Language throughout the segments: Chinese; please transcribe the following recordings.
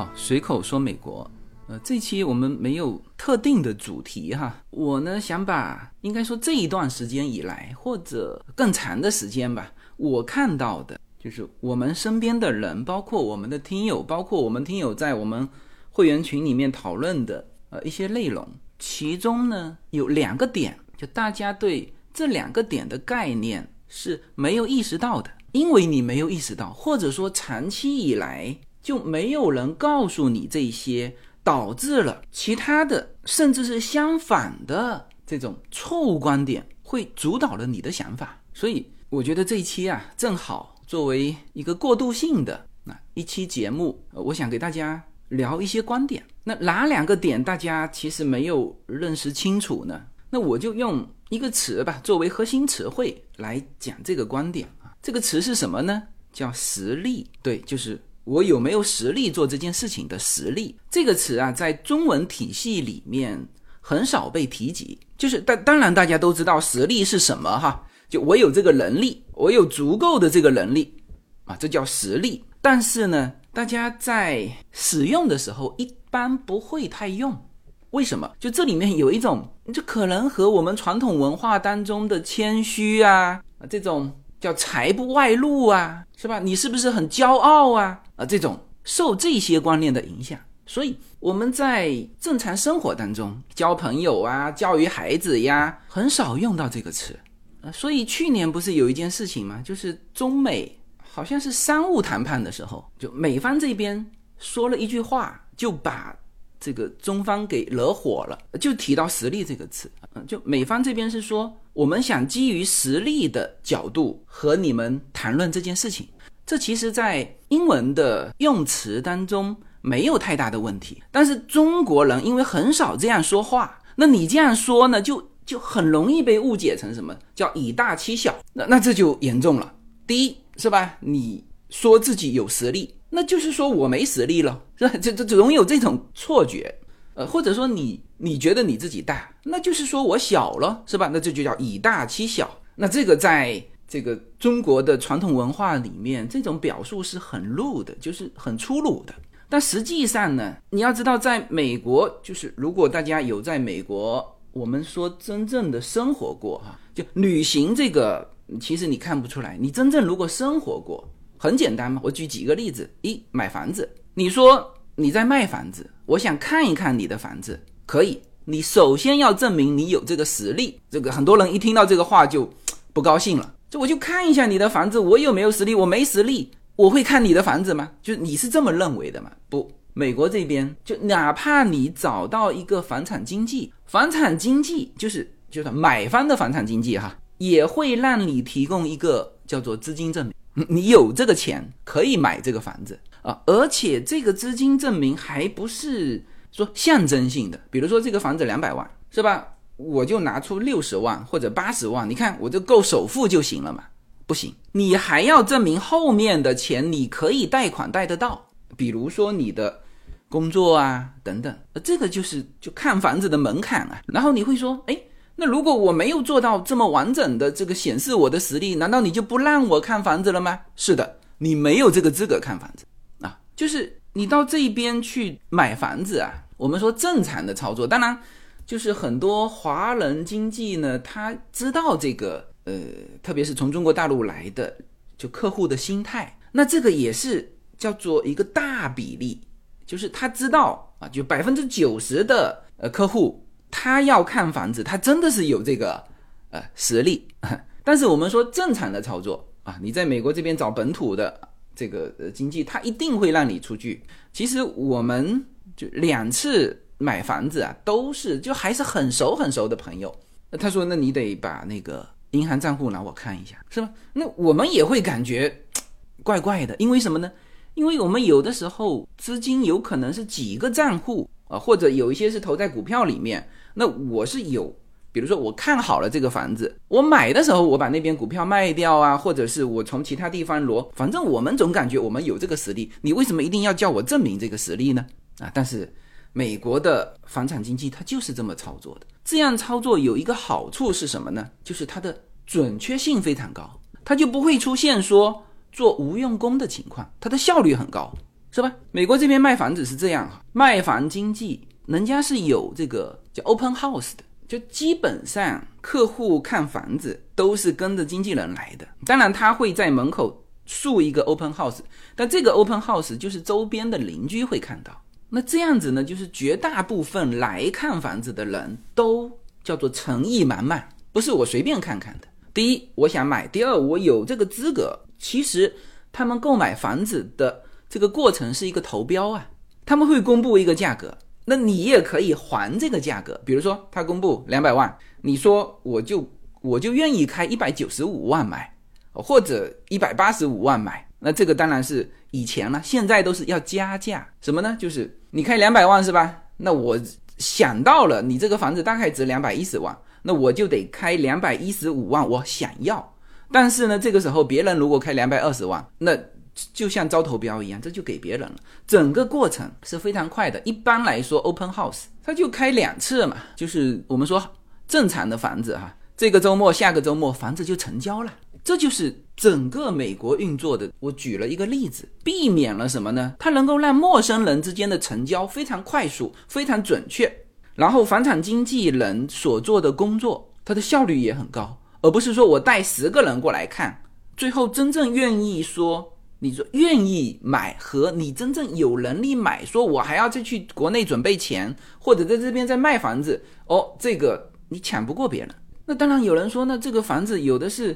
好，随口说美国。呃，这期我们没有特定的主题哈，我呢想把应该说这一段时间以来，或者更长的时间吧，我看到的就是我们身边的人，包括我们的听友，包括我们听友在我们会员群里面讨论的呃一些内容，其中呢有两个点，就大家对这两个点的概念是没有意识到的，因为你没有意识到，或者说长期以来。就没有人告诉你这些，导致了其他的甚至是相反的这种错误观点会主导了你的想法。所以我觉得这一期啊，正好作为一个过渡性的那一期节目，我想给大家聊一些观点。那哪两个点大家其实没有认识清楚呢？那我就用一个词吧，作为核心词汇来讲这个观点啊。这个词是什么呢？叫实力。对，就是。我有没有实力做这件事情的实力这个词啊，在中文体系里面很少被提及。就是当当然大家都知道实力是什么哈，就我有这个能力，我有足够的这个能力啊，这叫实力。但是呢，大家在使用的时候一般不会太用。为什么？就这里面有一种，就可能和我们传统文化当中的谦虚啊这种。叫财不外露啊，是吧？你是不是很骄傲啊？啊，这种受这些观念的影响，所以我们在正常生活当中交朋友啊、教育孩子呀，很少用到这个词。呃，所以去年不是有一件事情吗？就是中美好像是商务谈判的时候，就美方这边说了一句话，就把。这个中方给惹火了，就提到实力这个词，嗯，就美方这边是说，我们想基于实力的角度和你们谈论这件事情，这其实在英文的用词当中没有太大的问题，但是中国人因为很少这样说话，那你这样说呢，就就很容易被误解成什么叫以大欺小，那那这就严重了。第一是吧，你说自己有实力。那就是说我没实力了，是吧？这这总有这种错觉，呃，或者说你你觉得你自己大，那就是说我小了，是吧？那这就叫以大欺小。那这个在这个中国的传统文化里面，这种表述是很露的，就是很粗鲁的。但实际上呢，你要知道，在美国，就是如果大家有在美国，我们说真正的生活过哈，就旅行这个，其实你看不出来。你真正如果生活过。很简单嘛，我举几个例子。一买房子，你说你在卖房子，我想看一看你的房子，可以。你首先要证明你有这个实力。这个很多人一听到这个话就不高兴了。这我就看一下你的房子，我有没有实力？我没实力，我会看你的房子吗？就你是这么认为的吗？不，美国这边就哪怕你找到一个房产经纪，房产经纪就是就是买方的房产经纪哈，也会让你提供一个叫做资金证明。你有这个钱可以买这个房子啊，而且这个资金证明还不是说象征性的，比如说这个房子两百万是吧？我就拿出六十万或者八十万，你看我就够首付就行了嘛？不行，你还要证明后面的钱你可以贷款贷得到，比如说你的工作啊等等，这个就是就看房子的门槛啊。然后你会说，哎。那如果我没有做到这么完整的这个显示我的实力，难道你就不让我看房子了吗？是的，你没有这个资格看房子啊。就是你到这边去买房子啊，我们说正常的操作，当然就是很多华人经济呢，他知道这个呃，特别是从中国大陆来的就客户的心态，那这个也是叫做一个大比例，就是他知道啊，就百分之九十的呃客户。他要看房子，他真的是有这个呃实力。但是我们说正常的操作啊，你在美国这边找本土的这个呃经济，他一定会让你出具。其实我们就两次买房子啊，都是就还是很熟很熟的朋友。他说，那你得把那个银行账户拿我看一下，是吧？那我们也会感觉怪怪的，因为什么呢？因为我们有的时候资金有可能是几个账户啊，或者有一些是投在股票里面。那我是有，比如说我看好了这个房子，我买的时候我把那边股票卖掉啊，或者是我从其他地方挪，反正我们总感觉我们有这个实力，你为什么一定要叫我证明这个实力呢？啊，但是美国的房产经济它就是这么操作的，这样操作有一个好处是什么呢？就是它的准确性非常高，它就不会出现说做无用功的情况，它的效率很高。是吧？美国这边卖房子是这样哈，卖房经济，人家是有这个叫 open house 的，就基本上客户看房子都是跟着经纪人来的。当然，他会在门口竖一个 open house，但这个 open house 就是周边的邻居会看到。那这样子呢，就是绝大部分来看房子的人都叫做诚意满满，不是我随便看看的。第一，我想买；第二，我有这个资格。其实他们购买房子的。这个过程是一个投标啊，他们会公布一个价格，那你也可以还这个价格。比如说他公布两百万，你说我就我就愿意开一百九十五万买，或者一百八十五万买，那这个当然是以前了，现在都是要加价。什么呢？就是你开两百万是吧？那我想到了你这个房子大概值两百一十万，那我就得开两百一十五万，我想要。但是呢，这个时候别人如果开两百二十万，那。就像招投标一样，这就给别人了。整个过程是非常快的。一般来说，open house 它就开两次嘛，就是我们说正常的房子哈，这个周末、下个周末房子就成交了。这就是整个美国运作的。我举了一个例子，避免了什么呢？它能够让陌生人之间的成交非常快速、非常准确。然后房产经纪人所做的工作，它的效率也很高，而不是说我带十个人过来看，最后真正愿意说。你说愿意买和你真正有能力买，说我还要再去国内准备钱，或者在这边再卖房子，哦，这个你抢不过别人。那当然有人说，那这个房子有的是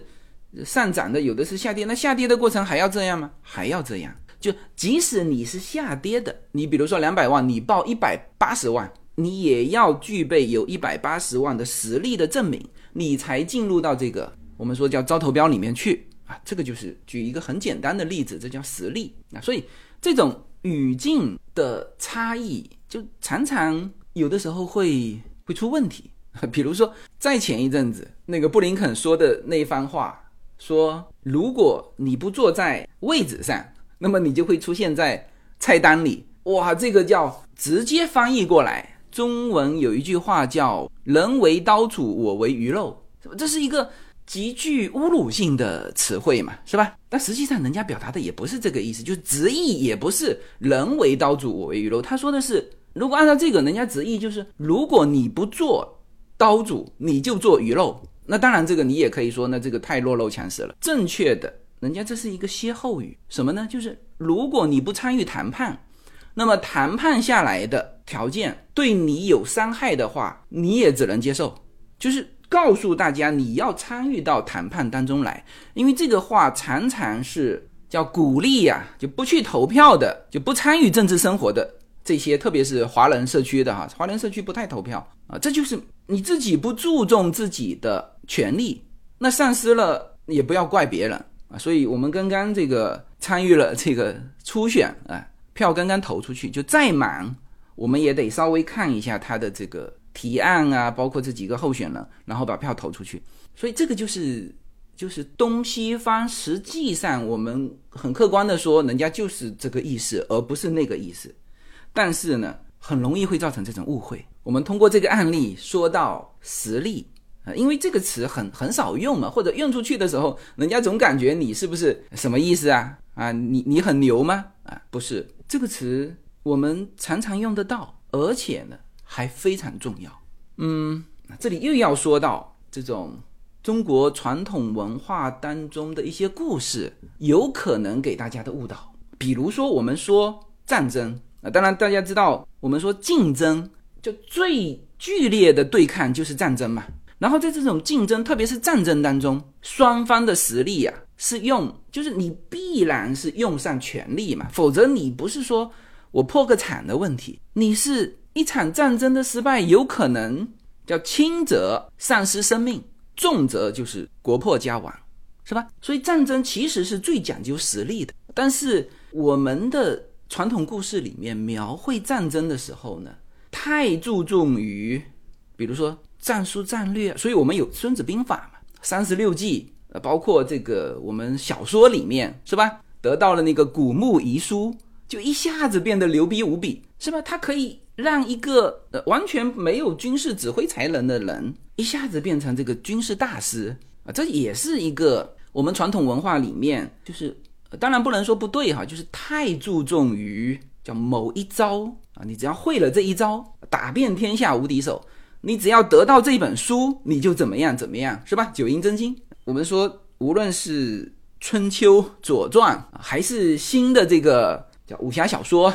上涨的，有的是下跌，那下跌的过程还要这样吗？还要这样？就即使你是下跌的，你比如说两百万，你报一百八十万，你也要具备有一百八十万的实力的证明，你才进入到这个我们说叫招投标里面去。啊，这个就是举一个很简单的例子，这叫实例啊。所以这种语境的差异，就常常有的时候会会出问题。比如说，在前一阵子，那个布林肯说的那一番话，说如果你不坐在位置上，那么你就会出现在菜单里。哇，这个叫直接翻译过来，中文有一句话叫“人为刀俎，我为鱼肉”，这是一个。极具侮辱性的词汇嘛，是吧？但实际上人家表达的也不是这个意思，就是直译也不是“人为刀俎，我为鱼肉”。他说的是，如果按照这个，人家直译就是，如果你不做刀俎，你就做鱼肉。那当然，这个你也可以说，那这个太弱肉强食了。正确的，人家这是一个歇后语，什么呢？就是如果你不参与谈判，那么谈判下来的条件对你有伤害的话，你也只能接受，就是。告诉大家你要参与到谈判当中来，因为这个话常常是叫鼓励呀，就不去投票的，就不参与政治生活的这些，特别是华人社区的哈，华人社区不太投票啊，这就是你自己不注重自己的权利，那丧失了也不要怪别人啊。所以我们刚刚这个参与了这个初选啊，票刚刚投出去，就再忙我们也得稍微看一下他的这个。提案啊，包括这几个候选人，然后把票投出去，所以这个就是就是东西方实际上我们很客观的说，人家就是这个意思，而不是那个意思。但是呢，很容易会造成这种误会。我们通过这个案例说到实力啊，因为这个词很很少用嘛，或者用出去的时候，人家总感觉你是不是什么意思啊？啊，你你很牛吗？啊，不是，这个词我们常常用得到，而且呢。还非常重要，嗯，这里又要说到这种中国传统文化当中的一些故事，有可能给大家的误导。比如说，我们说战争啊，当然大家知道，我们说竞争，就最剧烈的对抗就是战争嘛。然后在这种竞争，特别是战争当中，双方的实力啊，是用，就是你必然是用上全力嘛，否则你不是说我破个产的问题，你是。一场战争的失败，有可能叫轻则丧失生命，重则就是国破家亡，是吧？所以战争其实是最讲究实力的。但是我们的传统故事里面描绘战争的时候呢，太注重于，比如说战术战略，所以我们有《孙子兵法》嘛，三十六计，呃，包括这个我们小说里面是吧？得到了那个古墓遗书，就一下子变得牛逼无比，是吧？他可以。让一个呃完全没有军事指挥才能的人一下子变成这个军事大师啊，这也是一个我们传统文化里面就是当然不能说不对哈，就是太注重于叫某一招啊，你只要会了这一招，打遍天下无敌手，你只要得到这本书，你就怎么样怎么样，是吧？九阴真经，我们说无论是春秋左传，还是新的这个叫武侠小说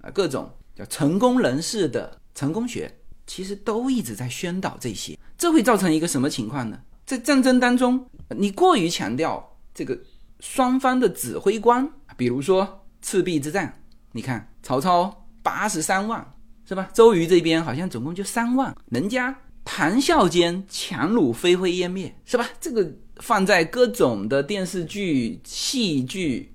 啊，各种叫成功人士的成功学，其实都一直在宣导这些，这会造成一个什么情况呢？在战争当中，你过于强调这个。双方的指挥官，比如说赤壁之战，你看曹操八十三万，是吧？周瑜这边好像总共就三万，人家谈笑间强弩飞灰烟灭，是吧？这个放在各种的电视剧、戏剧、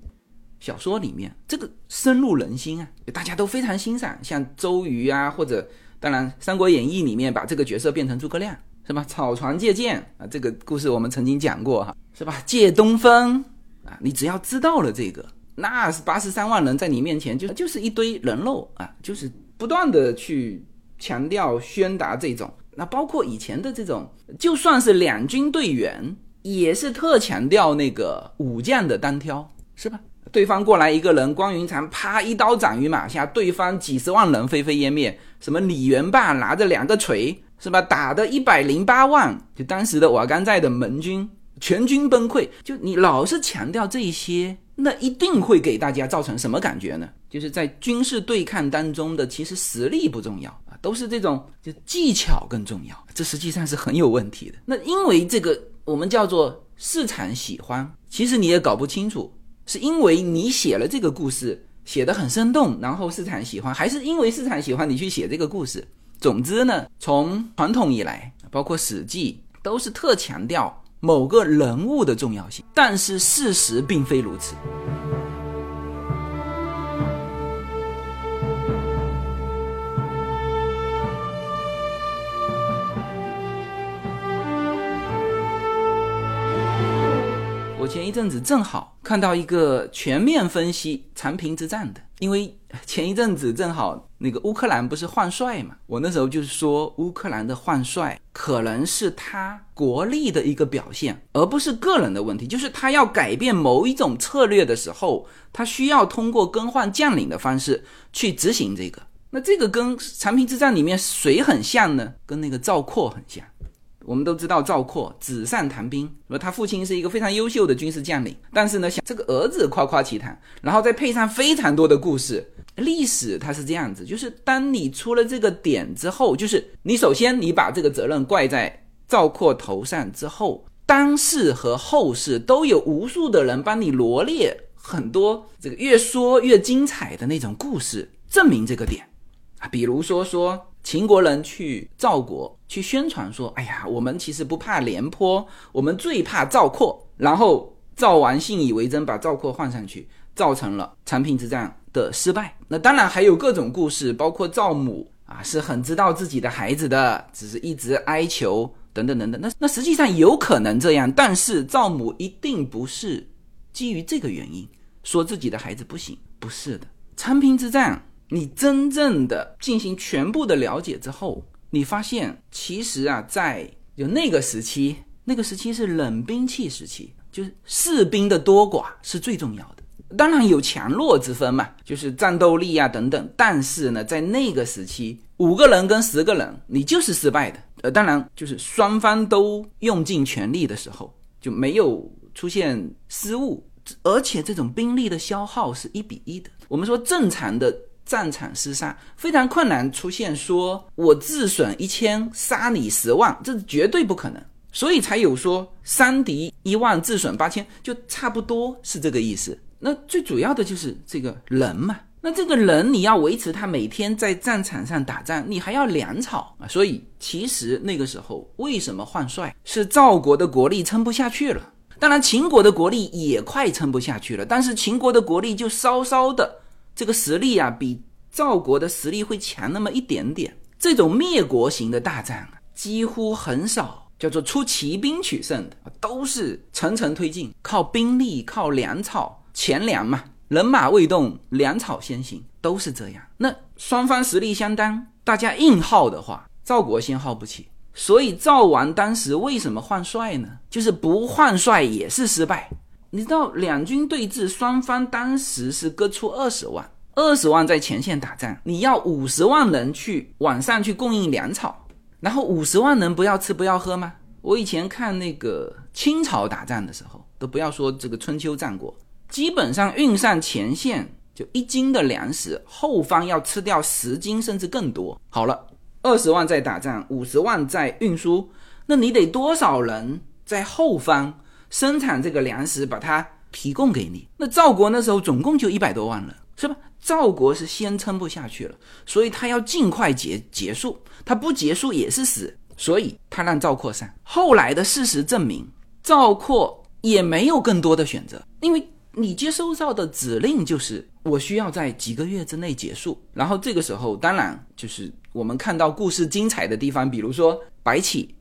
小说里面，这个深入人心啊，大家都非常欣赏。像周瑜啊，或者当然《三国演义》里面把这个角色变成诸葛亮，是吧？草船借箭啊，这个故事我们曾经讲过哈，是吧？借东风。啊，你只要知道了这个，那是八十三万人在你面前就就是一堆人肉啊，就是不断的去强调宣达这种。那包括以前的这种，就算是两军队员，也是特强调那个武将的单挑，是吧？对方过来一个人，关云长啪一刀斩于马下，对方几十万人灰飞烟灭。什么李元霸拿着两个锤，是吧？打的一百零八万，就当时的瓦岗寨的盟军。全军崩溃，就你老是强调这些，那一定会给大家造成什么感觉呢？就是在军事对抗当中的，其实实力不重要啊，都是这种就技巧更重要，这实际上是很有问题的。那因为这个我们叫做市场喜欢，其实你也搞不清楚，是因为你写了这个故事写得很生动，然后市场喜欢，还是因为市场喜欢你去写这个故事？总之呢，从传统以来，包括《史记》，都是特强调。某个人物的重要性，但是事实并非如此。前一阵子正好看到一个全面分析长平之战的，因为前一阵子正好。那个乌克兰不是换帅嘛？我那时候就是说，乌克兰的换帅可能是他国力的一个表现，而不是个人的问题。就是他要改变某一种策略的时候，他需要通过更换将领的方式去执行这个。那这个跟长平之战里面谁很像呢？跟那个赵括很像。我们都知道赵括纸上谈兵，说他父亲是一个非常优秀的军事将领，但是呢，想这个儿子夸夸其谈，然后再配上非常多的故事。历史它是这样子，就是当你出了这个点之后，就是你首先你把这个责任怪在赵括头上之后，当世和后世都有无数的人帮你罗列很多这个越说越精彩的那种故事，证明这个点啊。比如说说秦国人去赵国去宣传说，哎呀，我们其实不怕廉颇，我们最怕赵括。然后赵王信以为真，把赵括换上去，造成了长平之战。的失败，那当然还有各种故事，包括赵母啊是很知道自己的孩子的，只是一直哀求等等等等。那那实际上有可能这样，但是赵母一定不是基于这个原因说自己的孩子不行，不是的。长平之战，你真正的进行全部的了解之后，你发现其实啊，在就那个时期，那个时期是冷兵器时期，就是士兵的多寡是最重要的。当然有强弱之分嘛，就是战斗力啊等等。但是呢，在那个时期，五个人跟十个人，你就是失败的。呃，当然就是双方都用尽全力的时候，就没有出现失误，而且这种兵力的消耗是一比一的。我们说正常的战场厮杀非常困难，出现说我自损一千杀你十万，这是绝对不可能。所以才有说伤敌一万自损八千，就差不多是这个意思。那最主要的就是这个人嘛，那这个人你要维持他每天在战场上打仗，你还要粮草啊。所以其实那个时候为什么换帅，是赵国的国力撑不下去了。当然秦国的国力也快撑不下去了，但是秦国的国力就稍稍的这个实力啊，比赵国的实力会强那么一点点。这种灭国型的大战啊，几乎很少叫做出骑兵取胜的，都是层层推进，靠兵力，靠粮草。钱粮嘛，人马未动，粮草先行，都是这样。那双方实力相当，大家硬耗的话，赵国先耗不起。所以赵王当时为什么换帅呢？就是不换帅也是失败。你知道两军对峙，双方当时是各出二十万，二十万在前线打仗，你要五十万人去晚上去供应粮草，然后五十万人不要吃不要喝吗？我以前看那个清朝打仗的时候，都不要说这个春秋战国，基本上运上前线就一斤的粮食，后方要吃掉十斤甚至更多。好了，二十万在打仗，五十万在运输，那你得多少人在后方？生产这个粮食，把它提供给你。那赵国那时候总共就一百多万人，是吧？赵国是先撑不下去了，所以他要尽快结结束，他不结束也是死，所以他让赵括上。后来的事实证明，赵括也没有更多的选择，因为你接收到的指令就是我需要在几个月之内结束。然后这个时候，当然就是我们看到故事精彩的地方，比如说白起。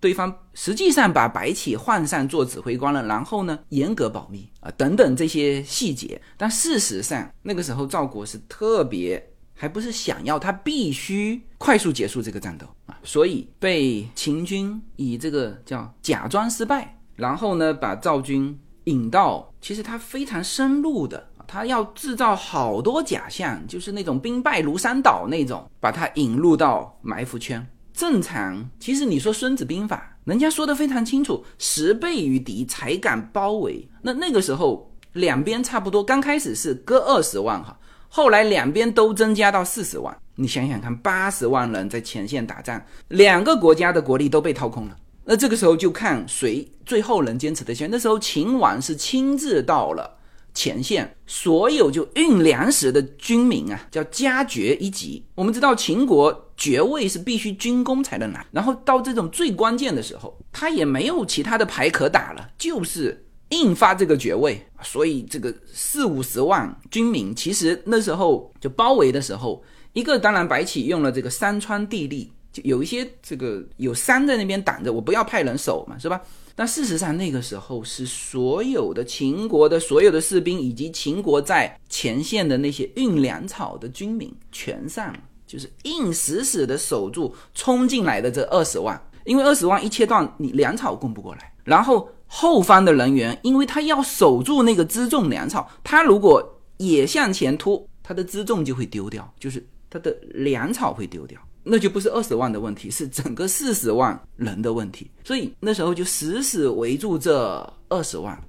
对方实际上把白起换上做指挥官了，然后呢，严格保密啊，等等这些细节。但事实上，那个时候赵国是特别，还不是想要，他必须快速结束这个战斗啊，所以被秦军以这个叫假装失败，然后呢，把赵军引到，其实他非常深入的，他要制造好多假象，就是那种兵败如山倒那种，把他引入到埋伏圈。正常，其实你说《孙子兵法》，人家说的非常清楚，十倍于敌才敢包围。那那个时候两边差不多，刚开始是各二十万哈，后来两边都增加到四十万。你想想看，八十万人在前线打仗，两个国家的国力都被掏空了。那这个时候就看谁最后能坚持得下。那时候秦王是亲自到了。前线所有就运粮食的军民啊，叫加爵一级。我们知道秦国爵位是必须军功才能拿，然后到这种最关键的时候，他也没有其他的牌可打了，就是硬发这个爵位。所以这个四五十万军民，其实那时候就包围的时候，一个当然白起用了这个山川地利，就有一些这个有山在那边挡着，我不要派人守嘛，是吧？但事实上，那个时候是所有的秦国的所有的士兵，以及秦国在前线的那些运粮草的军民全上了，就是硬死死的守住冲进来的这二十万。因为二十万一切断，你粮草供不过来。然后后方的人员，因为他要守住那个辎重粮草，他如果也向前突，他的辎重就会丢掉，就是他的粮草会丢掉。那就不是二十万的问题，是整个四十万人的问题。所以那时候就死死围住这二十万，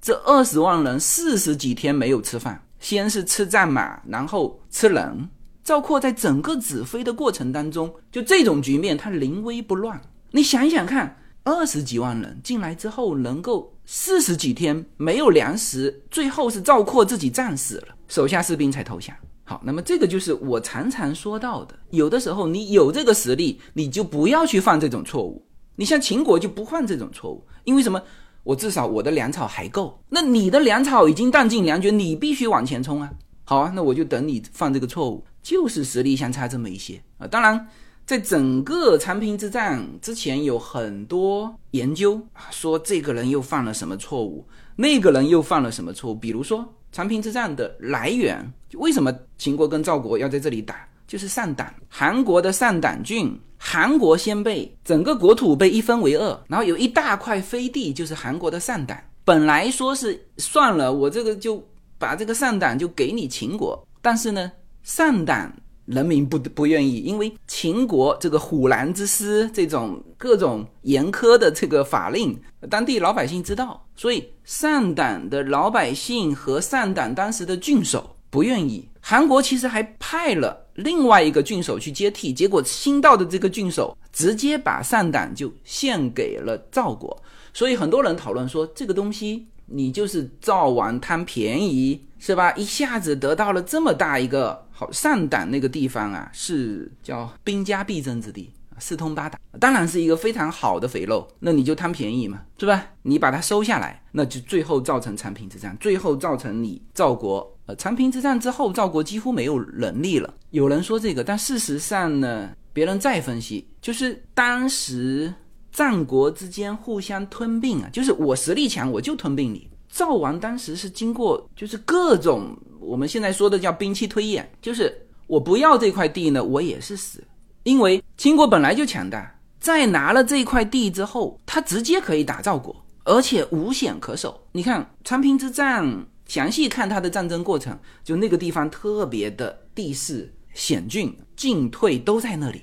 这二十万人四十几天没有吃饭，先是吃战马，然后吃人。赵括在整个指挥的过程当中，就这种局面，他临危不乱。你想想看，二十几万人进来之后，能够四十几天没有粮食，最后是赵括自己战死了，手下士兵才投降。好，那么这个就是我常常说到的，有的时候你有这个实力，你就不要去犯这种错误。你像秦国就不犯这种错误，因为什么？我至少我的粮草还够，那你的粮草已经弹尽粮绝，你必须往前冲啊。好啊，那我就等你犯这个错误，就是实力相差这么一些啊。当然，在整个长平之战之前，有很多研究啊，说这个人又犯了什么错误，那个人又犯了什么错误，比如说。长平之战的来源，为什么秦国跟赵国要在这里打，就是上党。韩国的上党郡，韩国先被整个国土被一分为二，然后有一大块飞地就是韩国的上党。本来说是算了，我这个就把这个上党就给你秦国，但是呢，上党。人民不不愿意，因为秦国这个虎狼之师这种各种严苛的这个法令，当地老百姓知道，所以上党的老百姓和上党当时的郡守不愿意。韩国其实还派了另外一个郡守去接替，结果新到的这个郡守直接把上党就献给了赵国，所以很多人讨论说这个东西。你就是赵王贪便宜是吧？一下子得到了这么大一个上党那个地方啊，是叫兵家必争之地四通八达，当然是一个非常好的肥肉。那你就贪便宜嘛，是吧？你把它收下来，那就最后造成长平之战，最后造成你赵国呃长平之战之后，赵国几乎没有能力了。有人说这个，但事实上呢，别人再分析，就是当时。战国之间互相吞并啊，就是我实力强，我就吞并你。赵王当时是经过，就是各种我们现在说的叫兵器推演，就是我不要这块地呢，我也是死，因为秦国本来就强大，在拿了这块地之后，他直接可以打赵国，而且无险可守。你看长平之战，详细看它的战争过程，就那个地方特别的地势险峻，进退都在那里，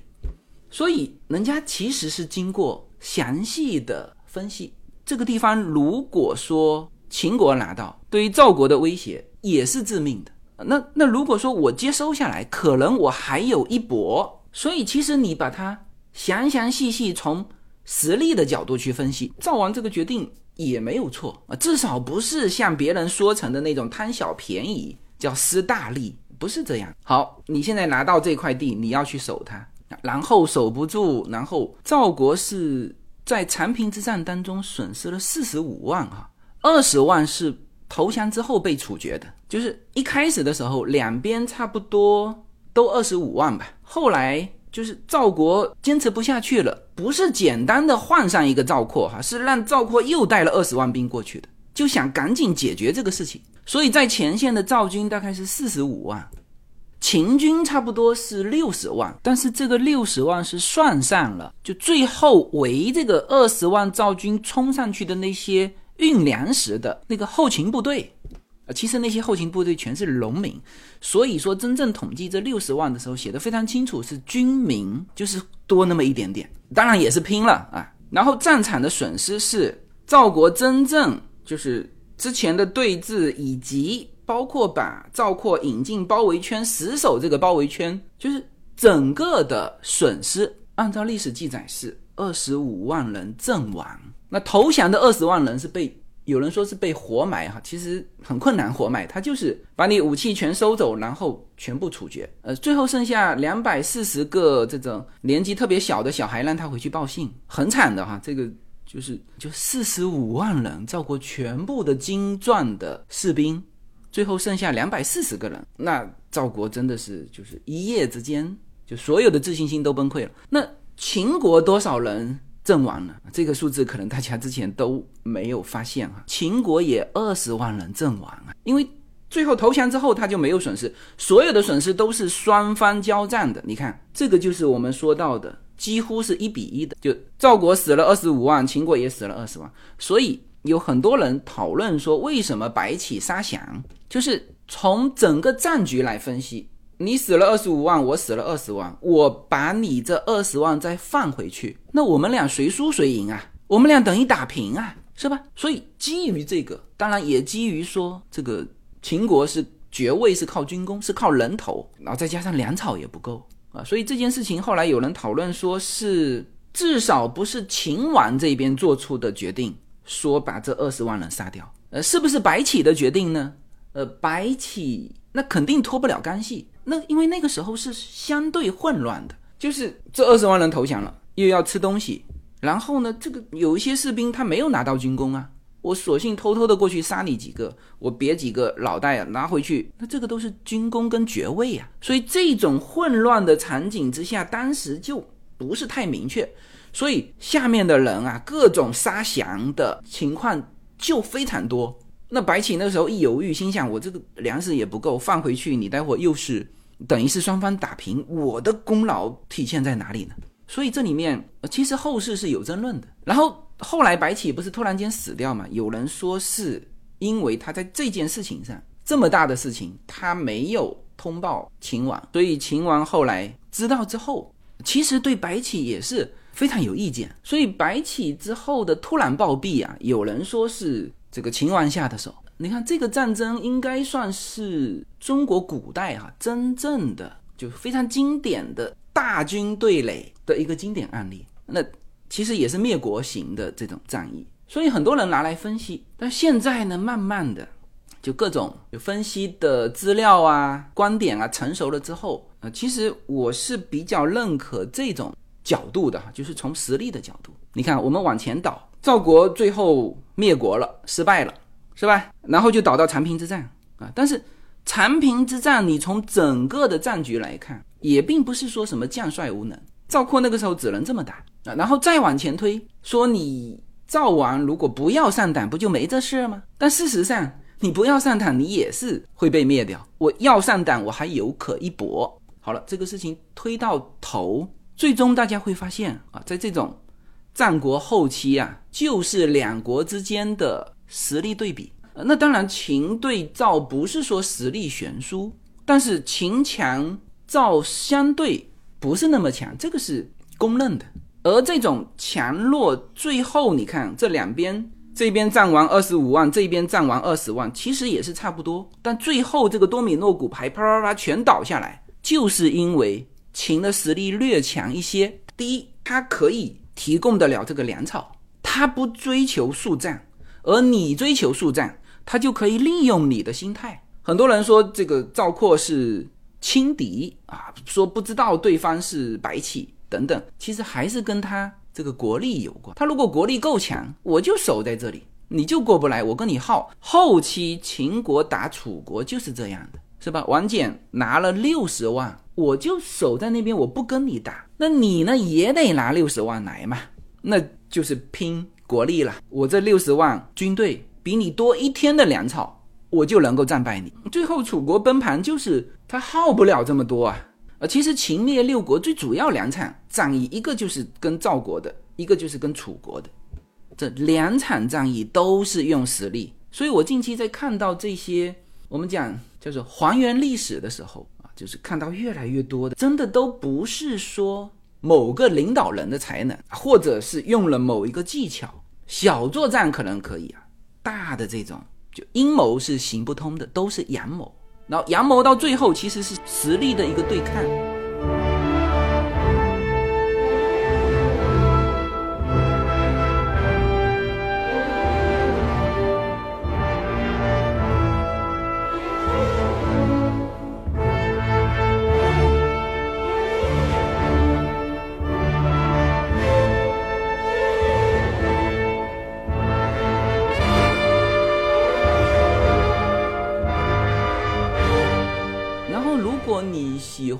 所以人家其实是经过详细的分析。这个地方如果说秦国拿到，对于赵国的威胁也是致命的。那那如果说我接收下来，可能我还有一搏。所以其实你把它详详细细从实力的角度去分析，赵王这个决定也没有错啊，至少不是像别人说成的那种贪小便宜，叫失大利，不是这样。好，你现在拿到这块地，你要去守它，然后守不住，然后赵国是在长平之战当中损失了四十五万哈，二十万是。投降之后被处决的，就是一开始的时候，两边差不多都二十五万吧。后来就是赵国坚持不下去了，不是简单的换上一个赵括哈，是让赵括又带了二十万兵过去的，就想赶紧解决这个事情。所以在前线的赵军大概是四十五万，秦军差不多是六十万，但是这个六十万是算上了，就最后围这个二十万赵军冲上去的那些。运粮食的那个后勤部队，呃，其实那些后勤部队全是农民，所以说真正统计这六十万的时候，写的非常清楚，是军民，就是多那么一点点，当然也是拼了啊。然后战场的损失是赵国真正就是之前的对峙，以及包括把赵括引进包围圈，死守这个包围圈，就是整个的损失，按照历史记载是二十五万人阵亡。那投降的二十万人是被有人说是被活埋哈，其实很困难活埋，他就是把你武器全收走，然后全部处决。呃，最后剩下两百四十个这种年纪特别小的小孩让他回去报信，很惨的哈。这个就是就四十五万人，赵国全部的精壮的士兵，最后剩下两百四十个人，那赵国真的是就是一夜之间就所有的自信心都崩溃了。那秦国多少人？阵亡了，这个数字可能大家之前都没有发现啊。秦国也二十万人阵亡啊，因为最后投降之后他就没有损失，所有的损失都是双方交战的。你看，这个就是我们说到的，几乎是一比一的，就赵国死了二十五万，秦国也死了二十万。所以有很多人讨论说，为什么白起杀降，就是从整个战局来分析。你死了二十五万，我死了二十万，我把你这二十万再放回去，那我们俩谁输谁赢啊？我们俩等于打平啊，是吧？所以基于这个，当然也基于说这个秦国是爵位是靠军功，是靠人头，然后再加上粮草也不够啊，所以这件事情后来有人讨论说是至少不是秦王这边做出的决定，说把这二十万人杀掉，呃，是不是白起的决定呢？呃，白起那肯定脱不了干系。那因为那个时候是相对混乱的，就是这二十万人投降了，又要吃东西，然后呢，这个有一些士兵他没有拿到军功啊，我索性偷偷的过去杀你几个，我别几个脑袋啊拿回去，那这个都是军功跟爵位呀，所以这种混乱的场景之下，当时就不是太明确，所以下面的人啊，各种杀降的情况就非常多。那白起那时候一犹豫，心想我这个粮食也不够，放回去，你待会又是。等于是双方打平，我的功劳体现在哪里呢？所以这里面其实后世是有争论的。然后后来白起不是突然间死掉嘛？有人说是因为他在这件事情上这么大的事情，他没有通报秦王，所以秦王后来知道之后，其实对白起也是非常有意见。所以白起之后的突然暴毙啊，有人说是这个秦王下的手。你看这个战争应该算是中国古代哈真正的就非常经典的大军对垒的一个经典案例。那其实也是灭国型的这种战役，所以很多人拿来分析。但现在呢，慢慢的就各种有分析的资料啊、观点啊成熟了之后，呃，其实我是比较认可这种角度的，就是从实力的角度。你看，我们往前倒，赵国最后灭国了，失败了。是吧？然后就导到长平之战啊，但是长平之战，你从整个的战局来看，也并不是说什么将帅无能，赵括那个时候只能这么打啊。然后再往前推，说你赵王如果不要上党，不就没这事了吗？但事实上，你不要上党，你也是会被灭掉。我要上党，我还有可一搏。好了，这个事情推到头，最终大家会发现啊，在这种战国后期啊，就是两国之间的实力对比。那当然，秦对赵不是说实力悬殊，但是秦强赵相对不是那么强，这个是公认的。而这种强弱，最后你看这两边，这边战王二十五万，这边战王二十万，其实也是差不多。但最后这个多米诺骨牌啪啪啪全倒下来，就是因为秦的实力略强一些。第一，他可以提供得了这个粮草，他不追求速战，而你追求速战。他就可以利用你的心态。很多人说这个赵括是轻敌啊，说不知道对方是白起等等，其实还是跟他这个国力有关。他如果国力够强，我就守在这里，你就过不来，我跟你耗。后期秦国打楚国就是这样的，是吧？王翦拿了六十万，我就守在那边，我不跟你打。那你呢也得拿六十万来嘛，那就是拼国力了。我这六十万军队。比你多一天的粮草，我就能够战败你。最后楚国崩盘，就是他耗不了这么多啊。呃，其实秦灭六国最主要两场战役，一个就是跟赵国的，一个就是跟楚国的。这两场战役都是用实力。所以我近期在看到这些，我们讲叫做还原历史的时候啊，就是看到越来越多的，真的都不是说某个领导人的才能，或者是用了某一个技巧，小作战可能可以啊。大的这种就阴谋是行不通的，都是阳谋。然后阳谋到最后其实是实力的一个对抗。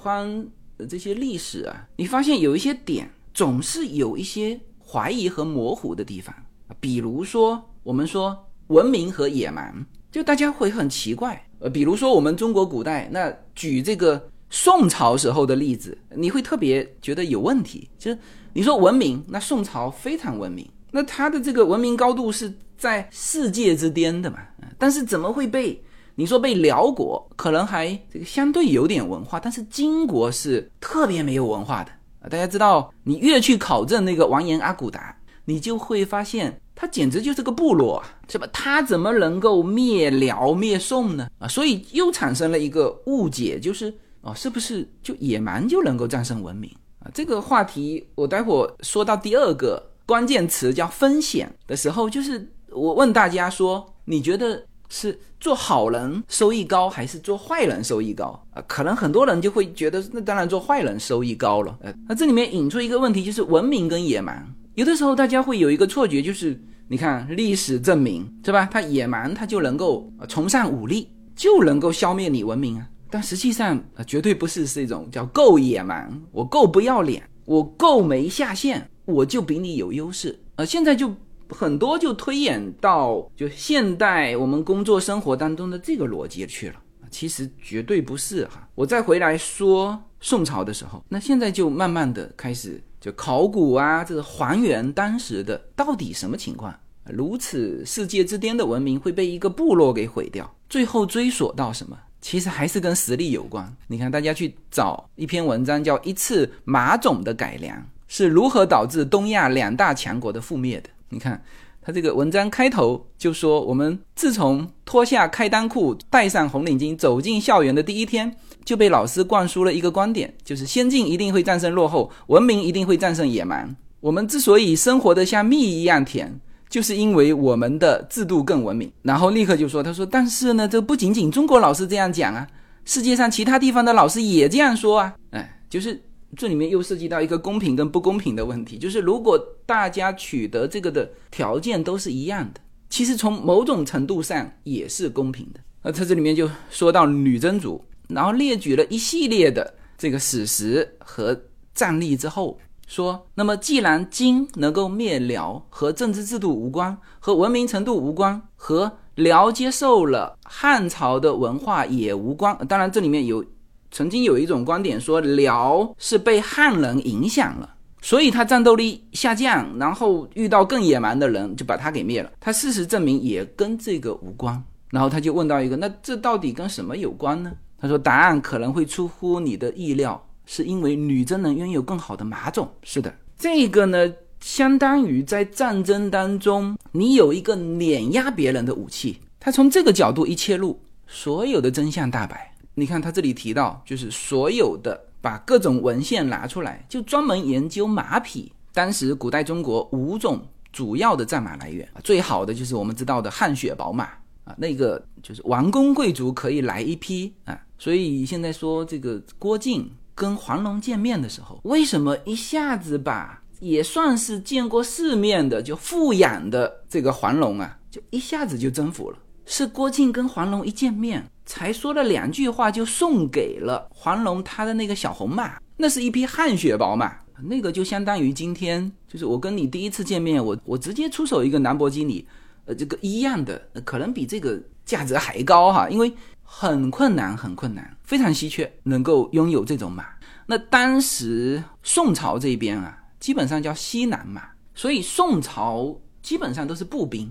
欢这些历史啊，你发现有一些点总是有一些怀疑和模糊的地方比如说，我们说文明和野蛮，就大家会很奇怪。呃，比如说我们中国古代，那举这个宋朝时候的例子，你会特别觉得有问题。就是你说文明，那宋朝非常文明，那它的这个文明高度是在世界之巅的嘛？但是怎么会被？你说被辽国可能还这个相对有点文化，但是金国是特别没有文化的啊！大家知道，你越去考证那个完颜阿骨达，你就会发现他简直就是个部落啊，是吧？他怎么能够灭辽灭宋呢？啊，所以又产生了一个误解，就是哦，是不是就野蛮就能够战胜文明啊？这个话题我待会说到第二个关键词叫风险的时候，就是我问大家说，你觉得？是做好人收益高，还是做坏人收益高啊？可能很多人就会觉得，那当然做坏人收益高了。呃，那这里面引出一个问题，就是文明跟野蛮。有的时候大家会有一个错觉，就是你看历史证明是吧？他野蛮，他就能够崇尚武力，就能够消灭你文明啊。但实际上啊，绝对不是是一种叫够野蛮，我够不要脸，我够没下限，我就比你有优势。呃，现在就。很多就推演到就现代我们工作生活当中的这个逻辑去了，其实绝对不是哈。我再回来说宋朝的时候，那现在就慢慢的开始就考古啊，这个还原当时的到底什么情况？如此世界之巅的文明会被一个部落给毁掉，最后追索到什么？其实还是跟实力有关。你看，大家去找一篇文章叫《一次马种的改良是如何导致东亚两大强国的覆灭的》。你看，他这个文章开头就说：“我们自从脱下开裆裤、戴上红领巾走进校园的第一天，就被老师灌输了一个观点，就是先进一定会战胜落后，文明一定会战胜野蛮。我们之所以生活的像蜜一样甜，就是因为我们的制度更文明。”然后立刻就说：“他说，但是呢，这不仅仅中国老师这样讲啊，世界上其他地方的老师也这样说啊。哎，就是。”这里面又涉及到一个公平跟不公平的问题，就是如果大家取得这个的条件都是一样的，其实从某种程度上也是公平的。那他这里面就说到女真族，然后列举了一系列的这个史实和战例之后，说，那么既然金能够灭辽和政治制度无关，和文明程度无关，和辽接受了汉朝的文化也无关。当然，这里面有。曾经有一种观点说，辽是被汉人影响了，所以他战斗力下降，然后遇到更野蛮的人就把他给灭了。他事实证明也跟这个无关。然后他就问到一个，那这到底跟什么有关呢？他说答案可能会出乎你的意料，是因为女真人拥有更好的马种。是的，这个呢，相当于在战争当中你有一个碾压别人的武器。他从这个角度一切入，所有的真相大白。你看他这里提到，就是所有的。把各种文献拿出来，就专门研究马匹。当时古代中国五种主要的战马来源，最好的就是我们知道的汗血宝马啊，那个就是王公贵族可以来一批啊。所以现在说这个郭靖跟黄蓉见面的时候，为什么一下子把也算是见过世面的就富养的这个黄蓉啊，就一下子就征服了？是郭靖跟黄龙一见面。才说了两句话，就送给了黄龙他的那个小红马，那是一匹汗血宝马，那个就相当于今天，就是我跟你第一次见面，我我直接出手一个兰博基尼，呃，这个一样的，可能比这个价值还高哈，因为很困难，很困难，非常稀缺，能够拥有这种马。那当时宋朝这边啊，基本上叫西南马，所以宋朝基本上都是步兵。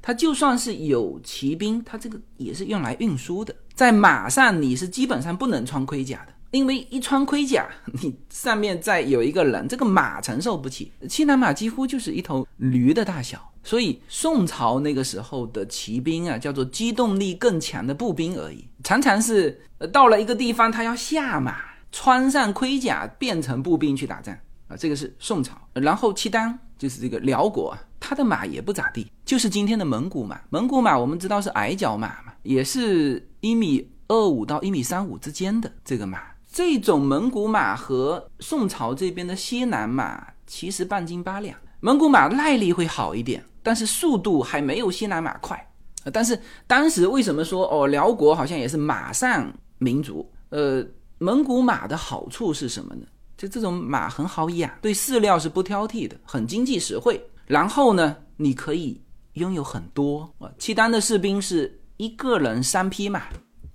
它就算是有骑兵，它这个也是用来运输的。在马上，你是基本上不能穿盔甲的，因为一穿盔甲，你上面再有一个人，这个马承受不起。西南马几乎就是一头驴的大小，所以宋朝那个时候的骑兵啊，叫做机动力更强的步兵而已。常常是呃到了一个地方，他要下马，穿上盔甲，变成步兵去打仗啊。这个是宋朝，然后契丹就是这个辽国。他的马也不咋地，就是今天的蒙古马。蒙古马我们知道是矮脚马嘛，也是一米二五到一米三五之间的这个马。这种蒙古马和宋朝这边的西南马其实半斤八两。蒙古马耐力会好一点，但是速度还没有西南马快。但是当时为什么说哦，辽国好像也是马上民族？呃，蒙古马的好处是什么呢？就这种马很好养，对饲料是不挑剔的，很经济实惠。然后呢，你可以拥有很多啊。契丹的士兵是一个人三匹马，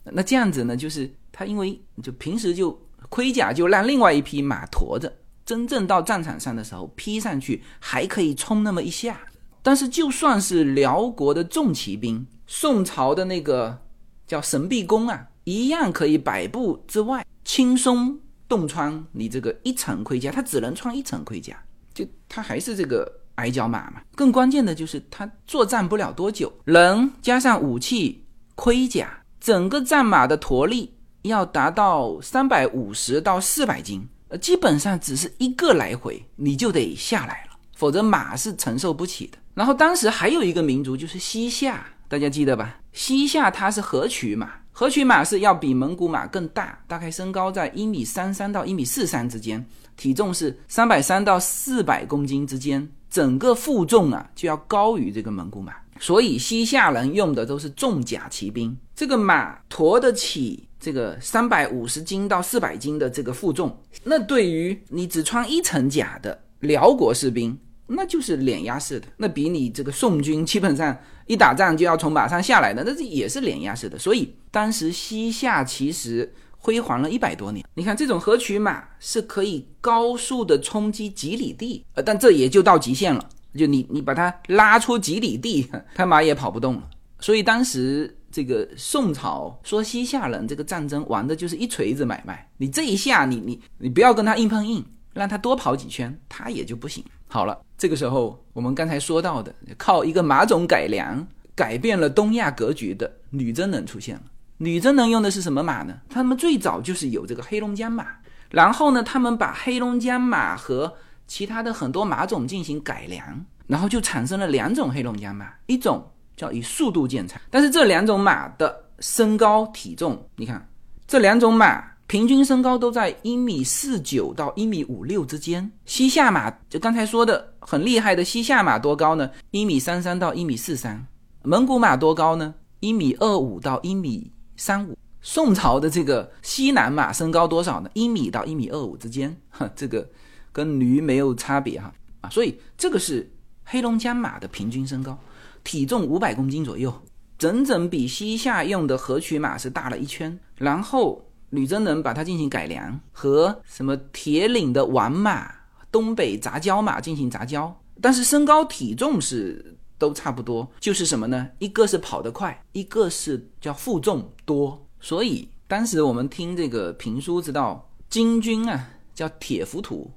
那这样子呢，就是他因为就平时就盔甲就让另外一匹马驮着，真正到战场上的时候披上去还可以冲那么一下。但是就算是辽国的重骑兵，宋朝的那个叫神臂弓啊，一样可以百步之外轻松洞穿你这个一层盔甲，他只能穿一层盔甲，就他还是这个。矮脚马嘛，更关键的就是它作战不了多久，人加上武器、盔甲，整个战马的驮力要达到三百五十到四百斤，呃，基本上只是一个来回你就得下来了，否则马是承受不起的。然后当时还有一个民族就是西夏，大家记得吧？西夏它是河曲马，河曲马是要比蒙古马更大，大概身高在一米三三到一米四三之间，体重是三百三到四百公斤之间。整个负重啊就要高于这个蒙古马，所以西夏人用的都是重甲骑兵。这个马驮得起这个三百五十斤到四百斤的这个负重，那对于你只穿一层甲的辽国士兵，那就是碾压式的。那比你这个宋军基本上一打仗就要从马上下来的，那这也是碾压式的。所以当时西夏其实。辉煌了一百多年，你看这种河曲马是可以高速的冲击几里地，呃，但这也就到极限了，就你你把它拉出几里地，它马也跑不动了。所以当时这个宋朝说西夏人这个战争玩的就是一锤子买卖，你这一下你你你不要跟他硬碰硬，让他多跑几圈，他也就不行。好了，这个时候我们刚才说到的靠一个马种改良改变了东亚格局的女真人出现了。女真人用的是什么马呢？他们最早就是有这个黑龙江马，然后呢，他们把黑龙江马和其他的很多马种进行改良，然后就产生了两种黑龙江马，一种叫以速度见长，但是这两种马的身高体重，你看这两种马平均身高都在一米四九到一米五六之间。西夏马就刚才说的很厉害的西夏马多高呢？一米三三到一米四三。蒙古马多高呢？一米二五到一米。三五，宋朝的这个西南马身高多少呢？一米到一米二五之间，哈，这个跟驴没有差别哈啊，所以这个是黑龙江马的平均身高，体重五百公斤左右，整整比西夏用的河曲马是大了一圈。然后女真人把它进行改良，和什么铁岭的王马、东北杂交马进行杂交，但是身高体重是都差不多，就是什么呢？一个是跑得快，一个是叫负重多。所以当时我们听这个评书知道，金军啊叫铁浮屠。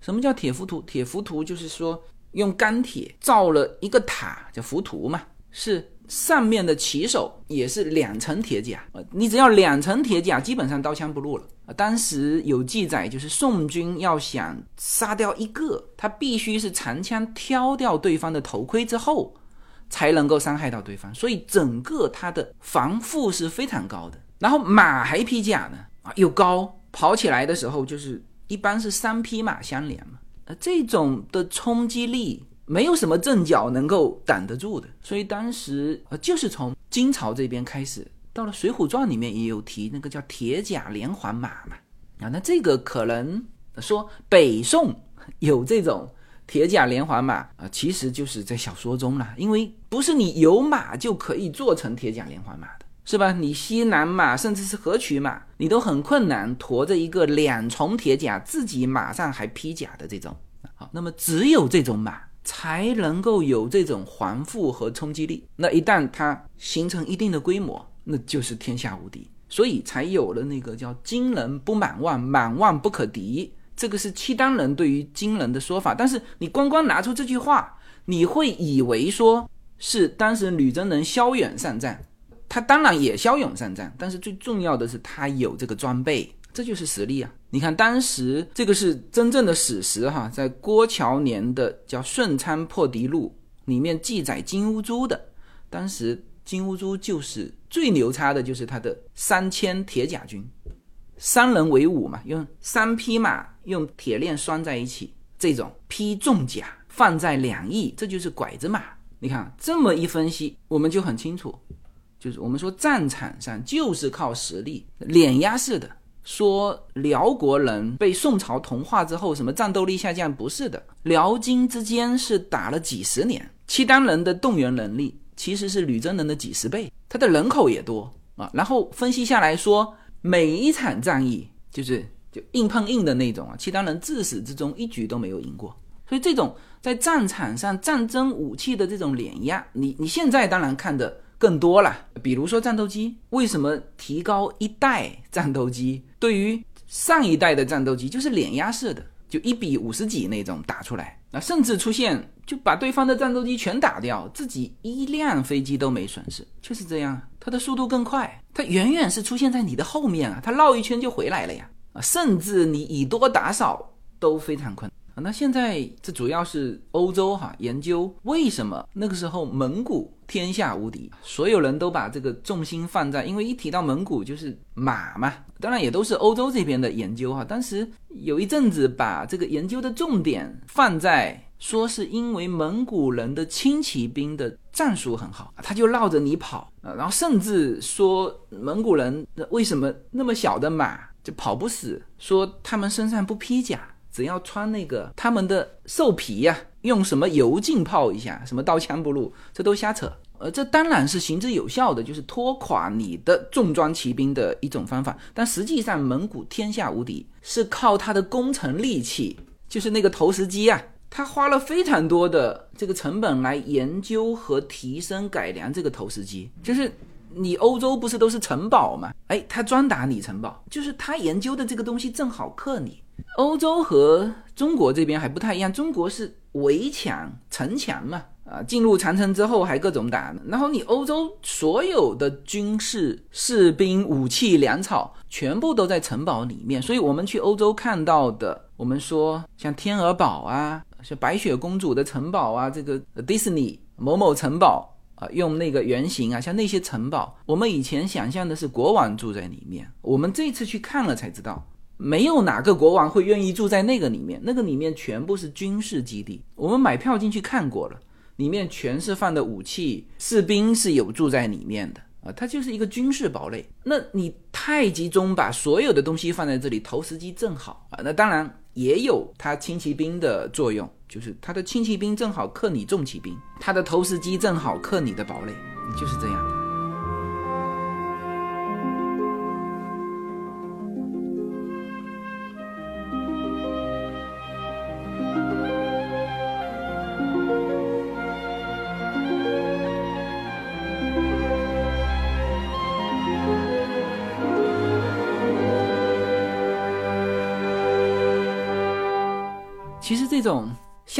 什么叫铁浮屠？铁浮屠就是说用钢铁造了一个塔，叫浮屠嘛，是。上面的骑手也是两层铁甲，呃，你只要两层铁甲，基本上刀枪不入了。当时有记载，就是宋军要想杀掉一个，他必须是长枪挑掉对方的头盔之后，才能够伤害到对方。所以整个他的防护是非常高的。然后马还披甲呢，啊，又高，跑起来的时候就是一般是三匹马相连嘛，呃，这种的冲击力。没有什么阵脚能够挡得住的，所以当时呃就是从金朝这边开始，到了《水浒传》里面也有提那个叫铁甲连环马嘛啊，那这个可能说北宋有这种铁甲连环马啊，其实就是在小说中了，因为不是你有马就可以做成铁甲连环马的，是吧？你西南马甚至是河曲马，你都很困难驮着一个两重铁甲，自己马上还披甲的这种。好，那么只有这种马。才能够有这种环复和冲击力。那一旦它形成一定的规模，那就是天下无敌。所以才有了那个叫“金人不满万，满万不可敌”。这个是契丹人对于金人的说法。但是你光光拿出这句话，你会以为说是当时女真人骁勇善战。他当然也骁勇善战，但是最重要的是他有这个装备。这就是实力啊！你看，当时这个是真正的史实哈，在郭乔年的叫《顺昌破敌录》里面记载金乌珠的，当时金乌珠就是最牛叉的，就是他的三千铁甲军，三人为伍嘛，用三匹马用铁链拴在一起，这种披重甲放在两翼，这就是拐子马。你看这么一分析，我们就很清楚，就是我们说战场上就是靠实力碾压式的。说辽国人被宋朝同化之后，什么战斗力下降？不是的，辽金之间是打了几十年，契丹人的动员能力其实是吕真人的几十倍，他的人口也多啊。然后分析下来说，每一场战役就是就硬碰硬的那种啊，契丹人自始至终一局都没有赢过。所以这种在战场上战争武器的这种碾压，你你现在当然看的。更多了，比如说战斗机，为什么提高一代战斗机？对于上一代的战斗机，就是碾压式的，就一比五十几那种打出来，那甚至出现就把对方的战斗机全打掉，自己一辆飞机都没损失，就是这样。它的速度更快，它远远是出现在你的后面啊，它绕一圈就回来了呀，啊，甚至你以多打少都非常困难。那现在这主要是欧洲哈研究为什么那个时候蒙古天下无敌，所有人都把这个重心放在，因为一提到蒙古就是马嘛，当然也都是欧洲这边的研究哈。当时有一阵子把这个研究的重点放在说是因为蒙古人的轻骑兵的战术很好，他就绕着你跑啊，然后甚至说蒙古人为什么那么小的马就跑不死，说他们身上不披甲。只要穿那个他们的兽皮呀，用什么油浸泡一下，什么刀枪不入，这都瞎扯。呃，这当然是行之有效的，就是拖垮你的重装骑兵的一种方法。但实际上，蒙古天下无敌是靠他的攻城利器，就是那个投石机啊，他花了非常多的这个成本来研究和提升改良这个投石机。就是你欧洲不是都是城堡吗？哎，他专打你城堡，就是他研究的这个东西正好克你。欧洲和中国这边还不太一样，中国是围墙、城墙嘛，啊，进入长城之后还各种打。然后你欧洲所有的军事、士兵、武器、粮草全部都在城堡里面，所以我们去欧洲看到的，我们说像天鹅堡啊，像白雪公主的城堡啊，这个迪士尼某某城堡啊，用那个原型啊，像那些城堡，我们以前想象的是国王住在里面，我们这次去看了才知道。没有哪个国王会愿意住在那个里面，那个里面全部是军事基地。我们买票进去看过了，里面全是放的武器，士兵是有住在里面的啊，它就是一个军事堡垒。那你太集中把所有的东西放在这里，投石机正好啊，那当然也有它轻骑兵的作用，就是它的轻骑兵正好克你重骑兵，它的投石机正好克你的堡垒，就是这样。的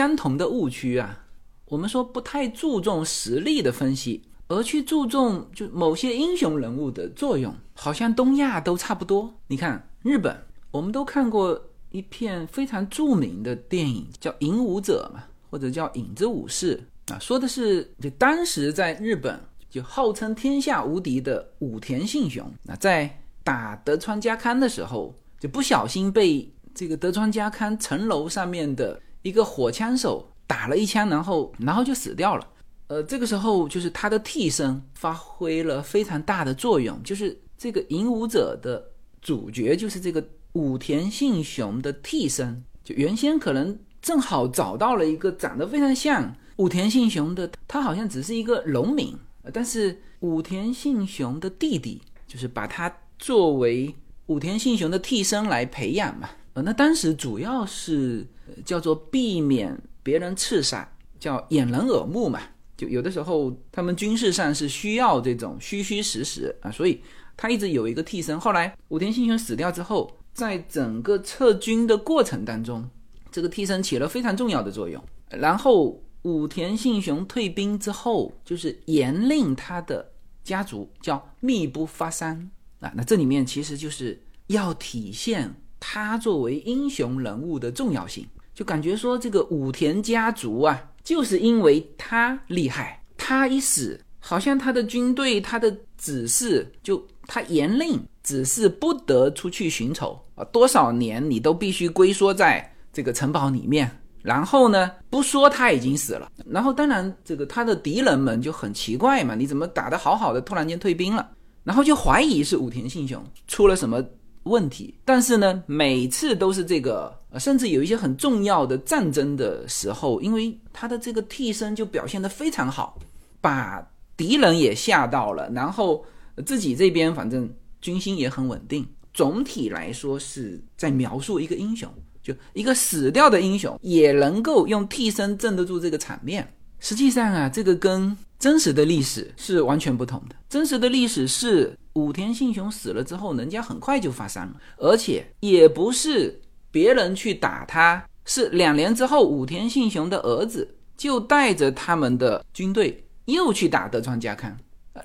相同的误区啊，我们说不太注重实力的分析，而去注重就某些英雄人物的作用，好像东亚都差不多。你看日本，我们都看过一片非常著名的电影，叫《影武者》嘛，或者叫《影子武士》啊，说的是就当时在日本就号称天下无敌的武田信雄，那在打德川家康的时候，就不小心被。这个德川家康城楼上面的一个火枪手打了一枪，然后然后就死掉了。呃，这个时候就是他的替身发挥了非常大的作用，就是这个影武者的主角就是这个武田信雄的替身。就原先可能正好找到了一个长得非常像武田信雄的，他好像只是一个农民，但是武田信雄的弟弟就是把他作为武田信雄的替身来培养嘛。呃，那当时主要是叫做避免别人刺杀，叫掩人耳目嘛。就有的时候他们军事上是需要这种虚虚实实啊，所以他一直有一个替身。后来武田信雄死掉之后，在整个撤军的过程当中，这个替身起了非常重要的作用。然后武田信雄退兵之后，就是严令他的家族叫密不发丧啊。那这里面其实就是要体现。他作为英雄人物的重要性，就感觉说这个武田家族啊，就是因为他厉害，他一死，好像他的军队、他的指示，就他严令指示不得出去寻仇啊，多少年你都必须龟缩在这个城堡里面。然后呢，不说他已经死了，然后当然这个他的敌人们就很奇怪嘛，你怎么打得好好的，突然间退兵了？然后就怀疑是武田信雄出了什么。问题，但是呢，每次都是这个，甚至有一些很重要的战争的时候，因为他的这个替身就表现得非常好，把敌人也吓到了，然后自己这边反正军心也很稳定。总体来说是在描述一个英雄，就一个死掉的英雄也能够用替身镇得住这个场面。实际上啊，这个跟真实的历史是完全不同的。真实的历史是武田信雄死了之后，人家很快就发丧了，而且也不是别人去打他，是两年之后武田信雄的儿子就带着他们的军队又去打德川家康，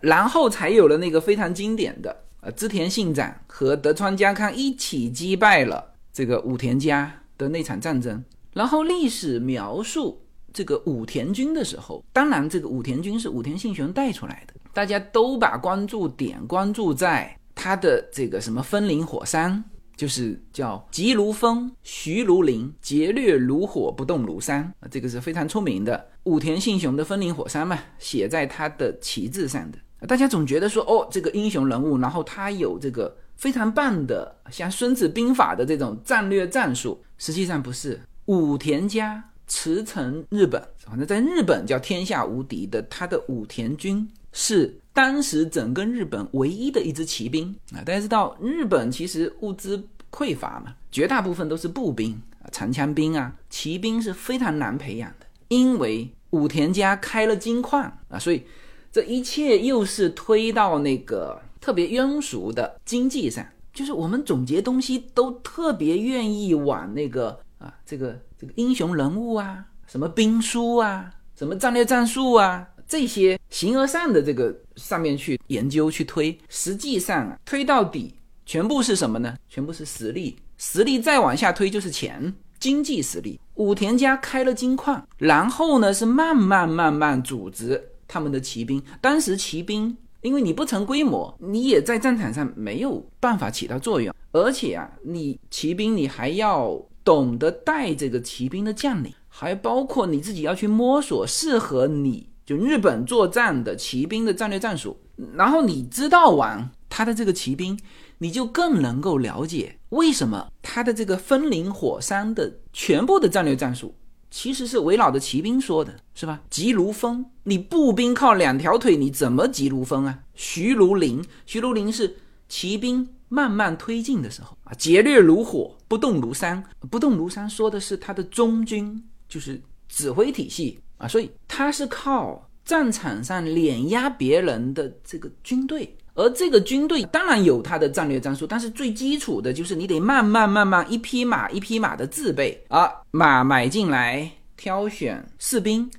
然后才有了那个非常经典的呃织田信长和德川家康一起击败了这个武田家的那场战争。然后历史描述。这个武田军的时候，当然这个武田军是武田信雄带出来的，大家都把关注点关注在他的这个什么风林火山，就是叫急如风，徐如林，劫掠如火，不动如山啊，这个是非常出名的武田信雄的风林火山嘛，写在他的旗帜上的。大家总觉得说，哦，这个英雄人物，然后他有这个非常棒的像孙子兵法的这种战略战术，实际上不是武田家。驰骋日本，反正在日本叫天下无敌的。他的武田军是当时整个日本唯一的一支骑兵啊。大家知道，日本其实物资匮乏嘛，绝大部分都是步兵啊、长枪兵啊，骑兵是非常难培养的。因为武田家开了金矿啊，所以这一切又是推到那个特别庸俗的经济上，就是我们总结东西都特别愿意往那个啊这个。这个英雄人物啊，什么兵书啊，什么战略战术啊，这些形而上的这个上面去研究去推，实际上啊，推到底全部是什么呢？全部是实力，实力再往下推就是钱，经济实力。武田家开了金矿，然后呢是慢慢慢慢组织他们的骑兵。当时骑兵，因为你不成规模，你也在战场上没有办法起到作用，而且啊，你骑兵你还要。懂得带这个骑兵的将领，还包括你自己要去摸索适合你就日本作战的骑兵的战略战术。然后你知道完他的这个骑兵，你就更能够了解为什么他的这个风林火山的全部的战略战术其实是围绕着骑兵说的，是吧？急如风，你步兵靠两条腿，你怎么急如风啊？徐如林，徐如林是骑兵。慢慢推进的时候啊，劫掠如火，不动如山。不动如山说的是他的中军，就是指挥体系啊，所以他是靠战场上碾压别人的这个军队，而这个军队当然有它的战略战术，但是最基础的就是你得慢慢慢慢一匹马一匹马的自备啊，马买进来，挑选士兵，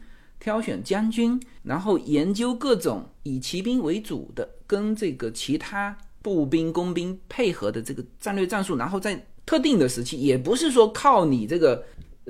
挑选将军，然后研究各种以骑兵为主的跟这个其他步兵、工兵配合的这个战略战术，然后在特定的时期，也不是说靠你这个。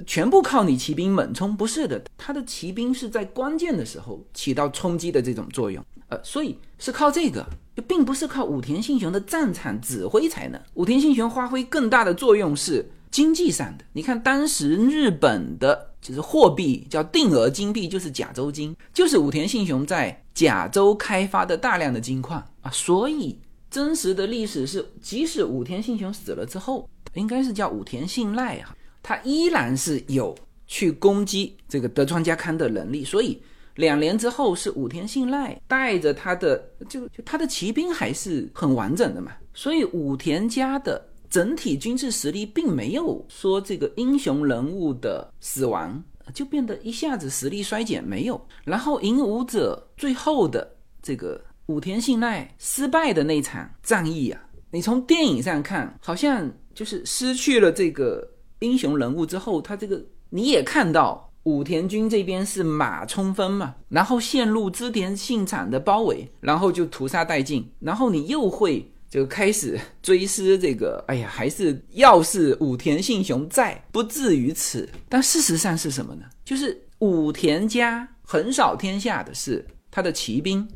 全部靠你骑兵猛冲，不是的，他的骑兵是在关键的时候起到冲击的这种作用，呃，所以是靠这个，就并不是靠武田信雄的战场指挥才能。武田信雄发挥更大的作用是经济上的。你看当时日本的就是货币叫定额金币，就是甲州金，就是武田信雄在甲州开发的大量的金矿啊。所以真实的历史是，即使武田信雄死了之后，应该是叫武田信赖啊。他依然是有去攻击这个德川家康的能力，所以两年之后是武田信赖带着他的就就他的骑兵还是很完整的嘛，所以武田家的整体军事实力并没有说这个英雄人物的死亡就变得一下子实力衰减没有，然后影武者最后的这个武田信赖失败的那场战役啊，你从电影上看好像就是失去了这个。英雄人物之后，他这个你也看到武田军这边是马冲锋嘛，然后陷入织田信长的包围，然后就屠杀殆尽，然后你又会就开始追思这个，哎呀，还是要是武田信雄在，不至于此。但事实上是什么呢？就是武田家横扫天下的是他的骑兵，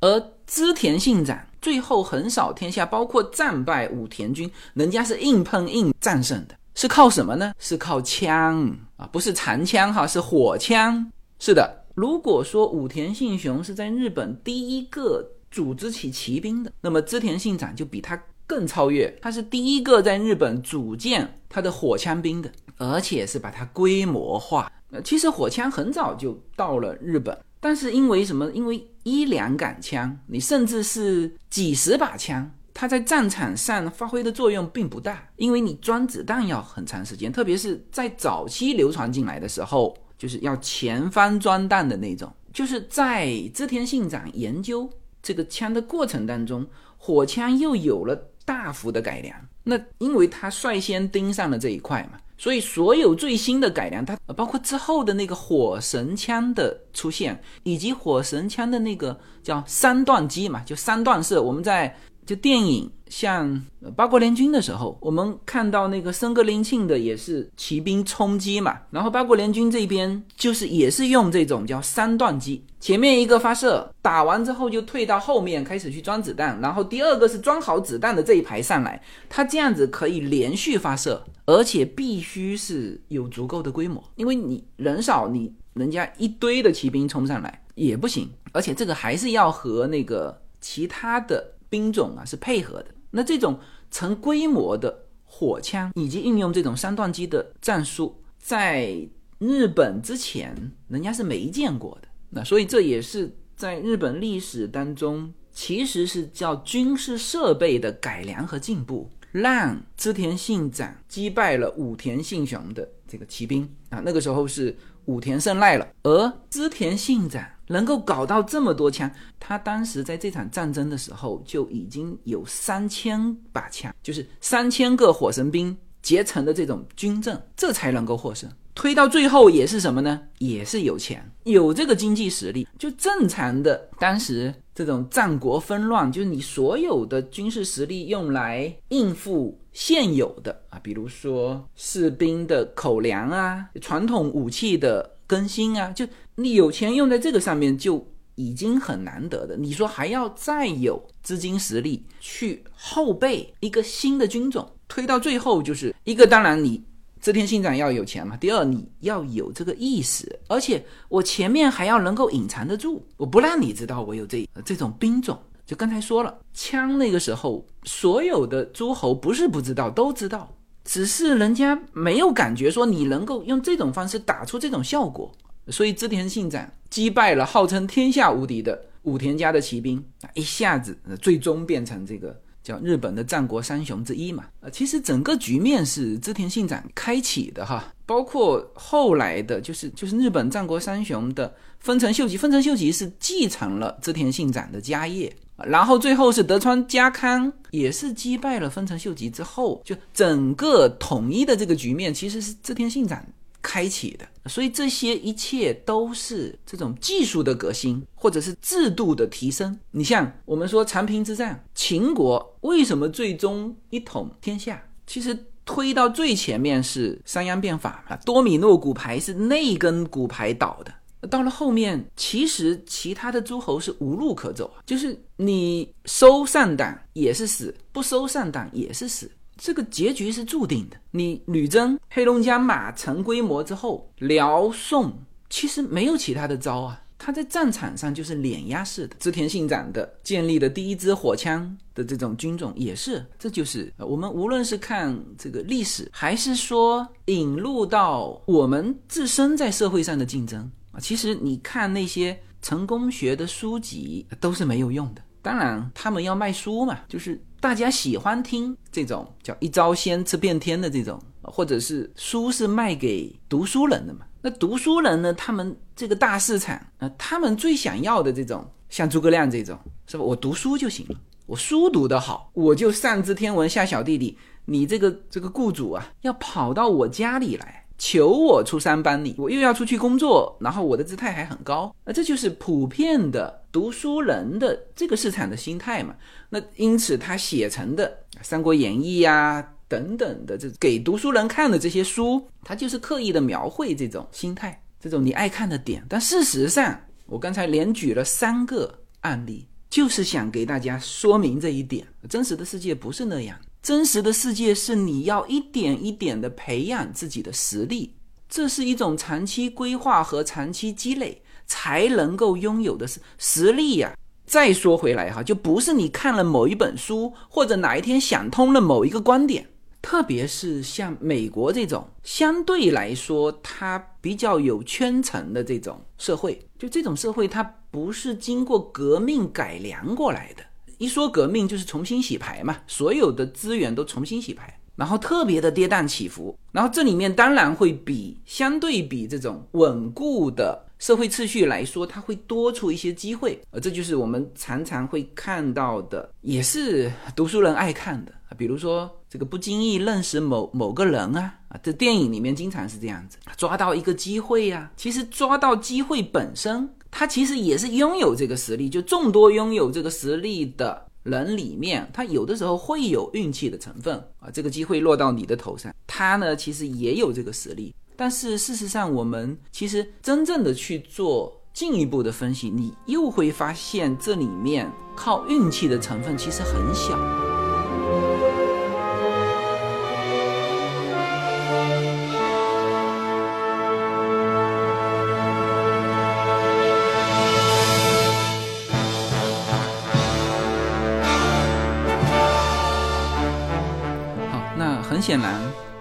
而织田信长最后横扫天下，包括战败武田军，人家是硬碰硬战胜的。是靠什么呢？是靠枪啊，不是长枪哈，是火枪。是的，如果说武田信雄是在日本第一个组织起骑兵的，那么织田信长就比他更超越，他是第一个在日本组建他的火枪兵的，而且是把它规模化。呃，其实火枪很早就到了日本，但是因为什么？因为一两杆枪，你甚至是几十把枪。它在战场上发挥的作用并不大，因为你装子弹要很长时间，特别是在早期流传进来的时候，就是要前方装弹的那种。就是在织田信长研究这个枪的过程当中，火枪又有了大幅的改良。那因为他率先盯上了这一块嘛，所以所有最新的改良，它包括之后的那个火神枪的出现，以及火神枪的那个叫三段机嘛，就三段式，我们在。就电影像八国联军的时候，我们看到那个森格林庆的也是骑兵冲击嘛，然后八国联军这边就是也是用这种叫三段机，前面一个发射，打完之后就退到后面开始去装子弹，然后第二个是装好子弹的这一排上来，它这样子可以连续发射，而且必须是有足够的规模，因为你人少，你人家一堆的骑兵冲上来也不行，而且这个还是要和那个其他的。兵种啊是配合的，那这种成规模的火枪以及运用这种三段机的战术，在日本之前人家是没见过的。那所以这也是在日本历史当中，其实是叫军事设备的改良和进步，让织田信长击败了武田信雄的这个骑兵啊。那个时候是武田胜赖了，而织田信长。能够搞到这么多枪，他当时在这场战争的时候就已经有三千把枪，就是三千个火神兵结成的这种军阵，这才能够获胜。推到最后也是什么呢？也是有钱，有这个经济实力。就正常的当时这种战国纷乱，就是你所有的军事实力用来应付现有的啊，比如说士兵的口粮啊，传统武器的。更新啊，就你有钱用在这个上面就已经很难得的。你说还要再有资金实力去后备一个新的军种，推到最后就是一个，当然你织田信长要有钱嘛。第二，你要有这个意识，而且我前面还要能够隐藏得住，我不让你知道我有这这种兵种。就刚才说了，枪那个时候所有的诸侯不是不知道，都知道。只是人家没有感觉说你能够用这种方式打出这种效果，所以织田信长击败了号称天下无敌的武田家的骑兵，一下子最终变成这个叫日本的战国三雄之一嘛。呃，其实整个局面是织田信长开启的哈，包括后来的就是就是日本战国三雄的丰臣秀吉，丰臣秀吉是继承了织田信长的家业。然后最后是德川家康也是击败了丰臣秀吉之后，就整个统一的这个局面其实是织田信长开启的。所以这些一切都是这种技术的革新，或者是制度的提升。你像我们说长平之战，秦国为什么最终一统天下？其实推到最前面是商鞅变法嘛，多米诺骨牌是那根骨牌倒的。到了后面，其实其他的诸侯是无路可走啊，就是你收上党也是死，不收上党也是死，这个结局是注定的。你吕征黑龙江马成规模之后，辽宋其实没有其他的招啊，他在战场上就是碾压式的。织田信长的建立的第一支火枪的这种军种也是，这就是我们无论是看这个历史，还是说引入到我们自身在社会上的竞争。啊，其实你看那些成功学的书籍都是没有用的。当然，他们要卖书嘛，就是大家喜欢听这种叫“一招鲜吃遍天”的这种，或者是书是卖给读书人的嘛。那读书人呢，他们这个大市场啊，他们最想要的这种，像诸葛亮这种，是吧？我读书就行了，我书读得好，我就上知天文下晓地理。你这个这个雇主啊，要跑到我家里来。求我出山帮你，我又要出去工作，然后我的姿态还很高，那这就是普遍的读书人的这个市场的心态嘛。那因此他写成的《三国演义》呀等等的这给读书人看的这些书，他就是刻意的描绘这种心态，这种你爱看的点。但事实上，我刚才连举了三个案例，就是想给大家说明这一点：真实的世界不是那样。真实的世界是你要一点一点的培养自己的实力，这是一种长期规划和长期积累才能够拥有的是实力呀。再说回来哈，就不是你看了某一本书或者哪一天想通了某一个观点，特别是像美国这种相对来说它比较有圈层的这种社会，就这种社会它不是经过革命改良过来的。一说革命就是重新洗牌嘛，所有的资源都重新洗牌，然后特别的跌宕起伏，然后这里面当然会比相对比这种稳固的社会秩序来说，它会多出一些机会，呃，这就是我们常常会看到的，也是读书人爱看的啊，比如说这个不经意认识某某个人啊，啊，这电影里面经常是这样子，抓到一个机会呀，其实抓到机会本身。他其实也是拥有这个实力，就众多拥有这个实力的人里面，他有的时候会有运气的成分啊。这个机会落到你的头上，他呢其实也有这个实力。但是事实上，我们其实真正的去做进一步的分析，你又会发现这里面靠运气的成分其实很小。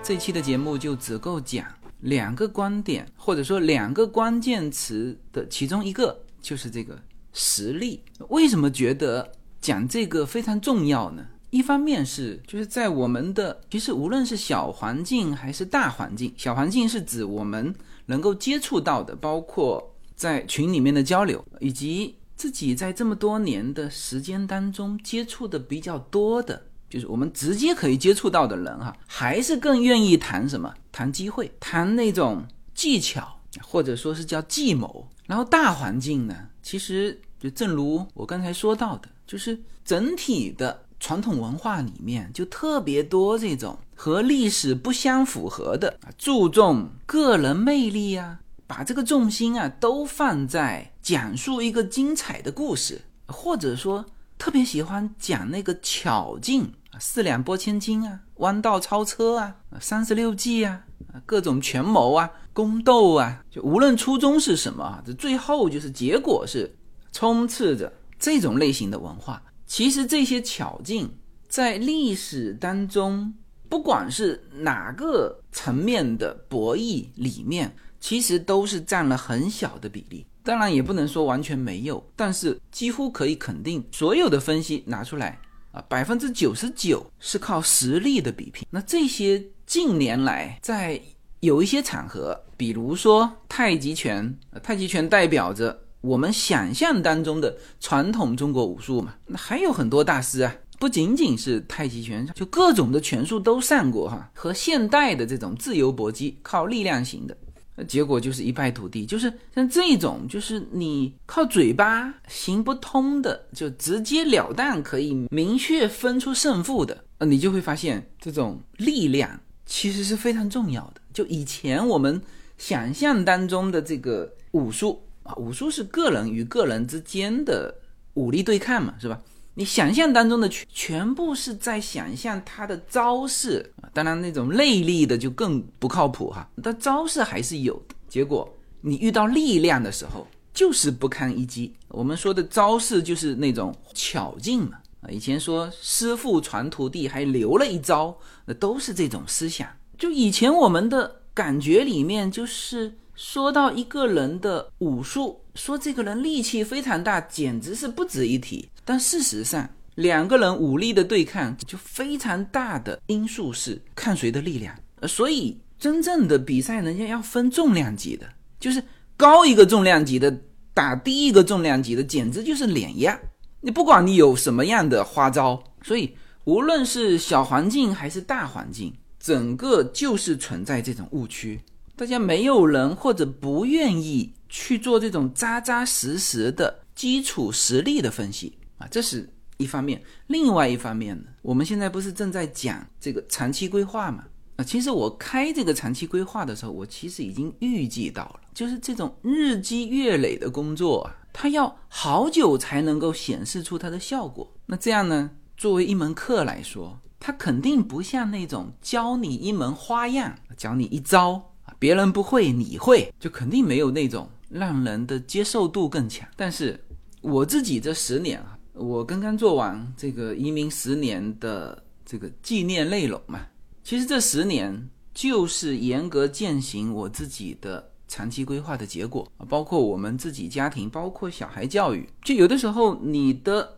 这期的节目就只够讲两个观点，或者说两个关键词的其中一个，就是这个实力。为什么觉得讲这个非常重要呢？一方面是就是在我们的其实无论是小环境还是大环境，小环境是指我们能够接触到的，包括在群里面的交流，以及自己在这么多年的时间当中接触的比较多的。就是我们直接可以接触到的人哈，还是更愿意谈什么？谈机会，谈那种技巧，或者说是叫计谋。然后大环境呢，其实就正如我刚才说到的，就是整体的传统文化里面就特别多这种和历史不相符合的，注重个人魅力啊，把这个重心啊都放在讲述一个精彩的故事，或者说特别喜欢讲那个巧劲。四两拨千斤啊，弯道超车啊，三十六计啊，各种权谋啊，宫斗啊，就无论初衷是什么啊，这最后就是结果是充斥着这种类型的文化。其实这些巧劲在历史当中，不管是哪个层面的博弈里面，其实都是占了很小的比例。当然也不能说完全没有，但是几乎可以肯定，所有的分析拿出来。啊，百分之九十九是靠实力的比拼。那这些近年来在有一些场合，比如说太极拳，太极拳代表着我们想象当中的传统中国武术嘛。那还有很多大师啊，不仅仅是太极拳，就各种的拳术都上过哈。和现代的这种自由搏击，靠力量型的。结果就是一败涂地，就是像这种，就是你靠嘴巴行不通的，就直截了当可以明确分出胜负的，呃，你就会发现这种力量其实是非常重要的。就以前我们想象当中的这个武术啊，武术是个人与个人之间的武力对抗嘛，是吧？你想象当中的全全部是在想象他的招式，当然那种内力的就更不靠谱哈。但招式还是有的，结果你遇到力量的时候就是不堪一击。我们说的招式就是那种巧劲嘛啊，以前说师傅传徒弟还留了一招，那都是这种思想。就以前我们的感觉里面，就是说到一个人的武术，说这个人力气非常大，简直是不值一提。但事实上，两个人武力的对抗就非常大的因素是看谁的力量。所以真正的比赛，人家要分重量级的，就是高一个重量级的打低一个重量级的，简直就是碾压。你不管你有什么样的花招，所以无论是小环境还是大环境，整个就是存在这种误区。大家没有人或者不愿意去做这种扎扎实实的基础实力的分析。啊，这是一方面。另外一方面呢，我们现在不是正在讲这个长期规划嘛？啊，其实我开这个长期规划的时候，我其实已经预计到了，就是这种日积月累的工作啊，它要好久才能够显示出它的效果。那这样呢，作为一门课来说，它肯定不像那种教你一门花样，教你一招啊，别人不会你会，就肯定没有那种让人的接受度更强。但是我自己这十年啊。我刚刚做完这个移民十年的这个纪念内容嘛，其实这十年就是严格践行我自己的长期规划的结果，包括我们自己家庭，包括小孩教育，就有的时候你的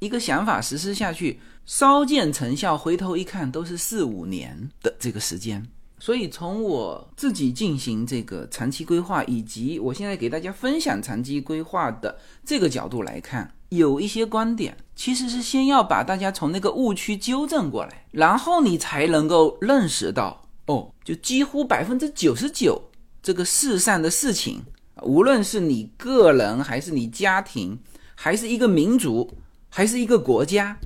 一个想法实施下去，稍见成效，回头一看都是四五年的这个时间。所以从我自己进行这个长期规划，以及我现在给大家分享长期规划的这个角度来看。有一些观点其实是先要把大家从那个误区纠正过来，然后你才能够认识到，哦，就几乎百分之九十九这个世上的事情，无论是你个人还是你家庭，还是一个民族，还是一个国家，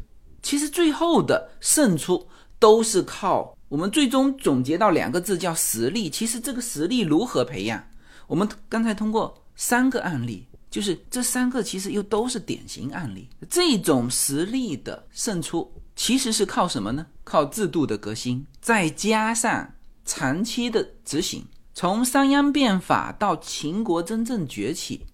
其实最后的胜出都是靠我们最终总结到两个字叫实力。其实这个实力如何培养？我们刚才通过三个案例。就是这三个其实又都是典型案例，这种实力的胜出其实是靠什么呢？靠制度的革新，再加上长期的执行。从商鞅变法到秦国真正崛起，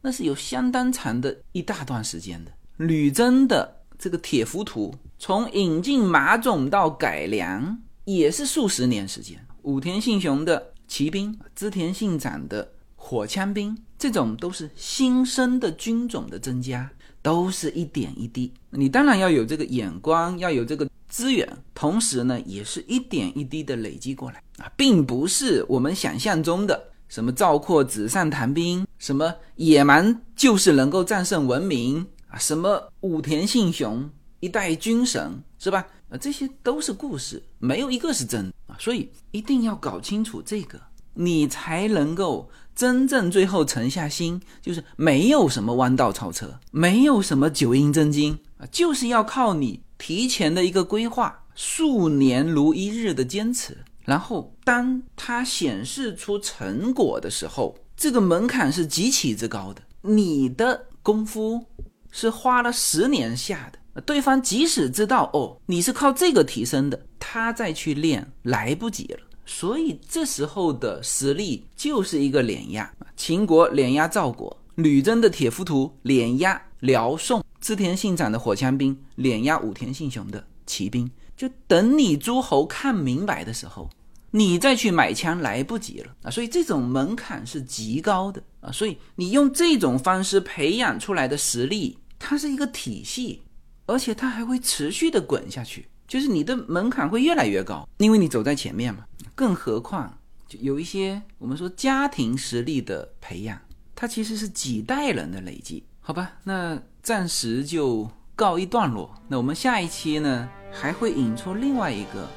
那是有相当长的一大段时间的。吕征的这个铁浮屠，从引进马种到改良，也是数十年时间。武田信雄的骑兵，织田信长的。火枪兵这种都是新生的军种的增加，都是一点一滴。你当然要有这个眼光，要有这个资源，同时呢，也是一点一滴的累积过来啊，并不是我们想象中的什么赵括纸上谈兵，什么野蛮就是能够战胜文明啊，什么武田信雄一代军神是吧？啊，这些都是故事，没有一个是真的啊，所以一定要搞清楚这个，你才能够。真正最后沉下心，就是没有什么弯道超车，没有什么九阴真经啊，就是要靠你提前的一个规划，数年如一日的坚持，然后当它显示出成果的时候，这个门槛是极其之高的。你的功夫是花了十年下的，对方即使知道哦，你是靠这个提升的，他再去练来不及了。所以这时候的实力就是一个碾压，秦国碾压赵国，吕征的铁浮屠碾压辽宋，织田信长的火枪兵碾压武田信雄的骑兵。就等你诸侯看明白的时候，你再去买枪来不及了啊！所以这种门槛是极高的啊！所以你用这种方式培养出来的实力，它是一个体系，而且它还会持续的滚下去。就是你的门槛会越来越高，因为你走在前面嘛。更何况，就有一些我们说家庭实力的培养，它其实是几代人的累积，好吧？那暂时就告一段落。那我们下一期呢，还会引出另外一个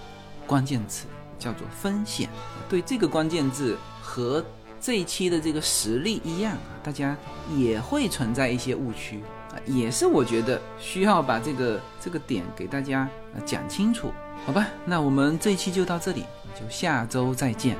关键词，叫做风险。对这个关键字和这一期的这个实例一样啊，大家也会存在一些误区也是我觉得需要把这个这个点给大家讲清楚，好吧？那我们这一期就到这里，就下周再见。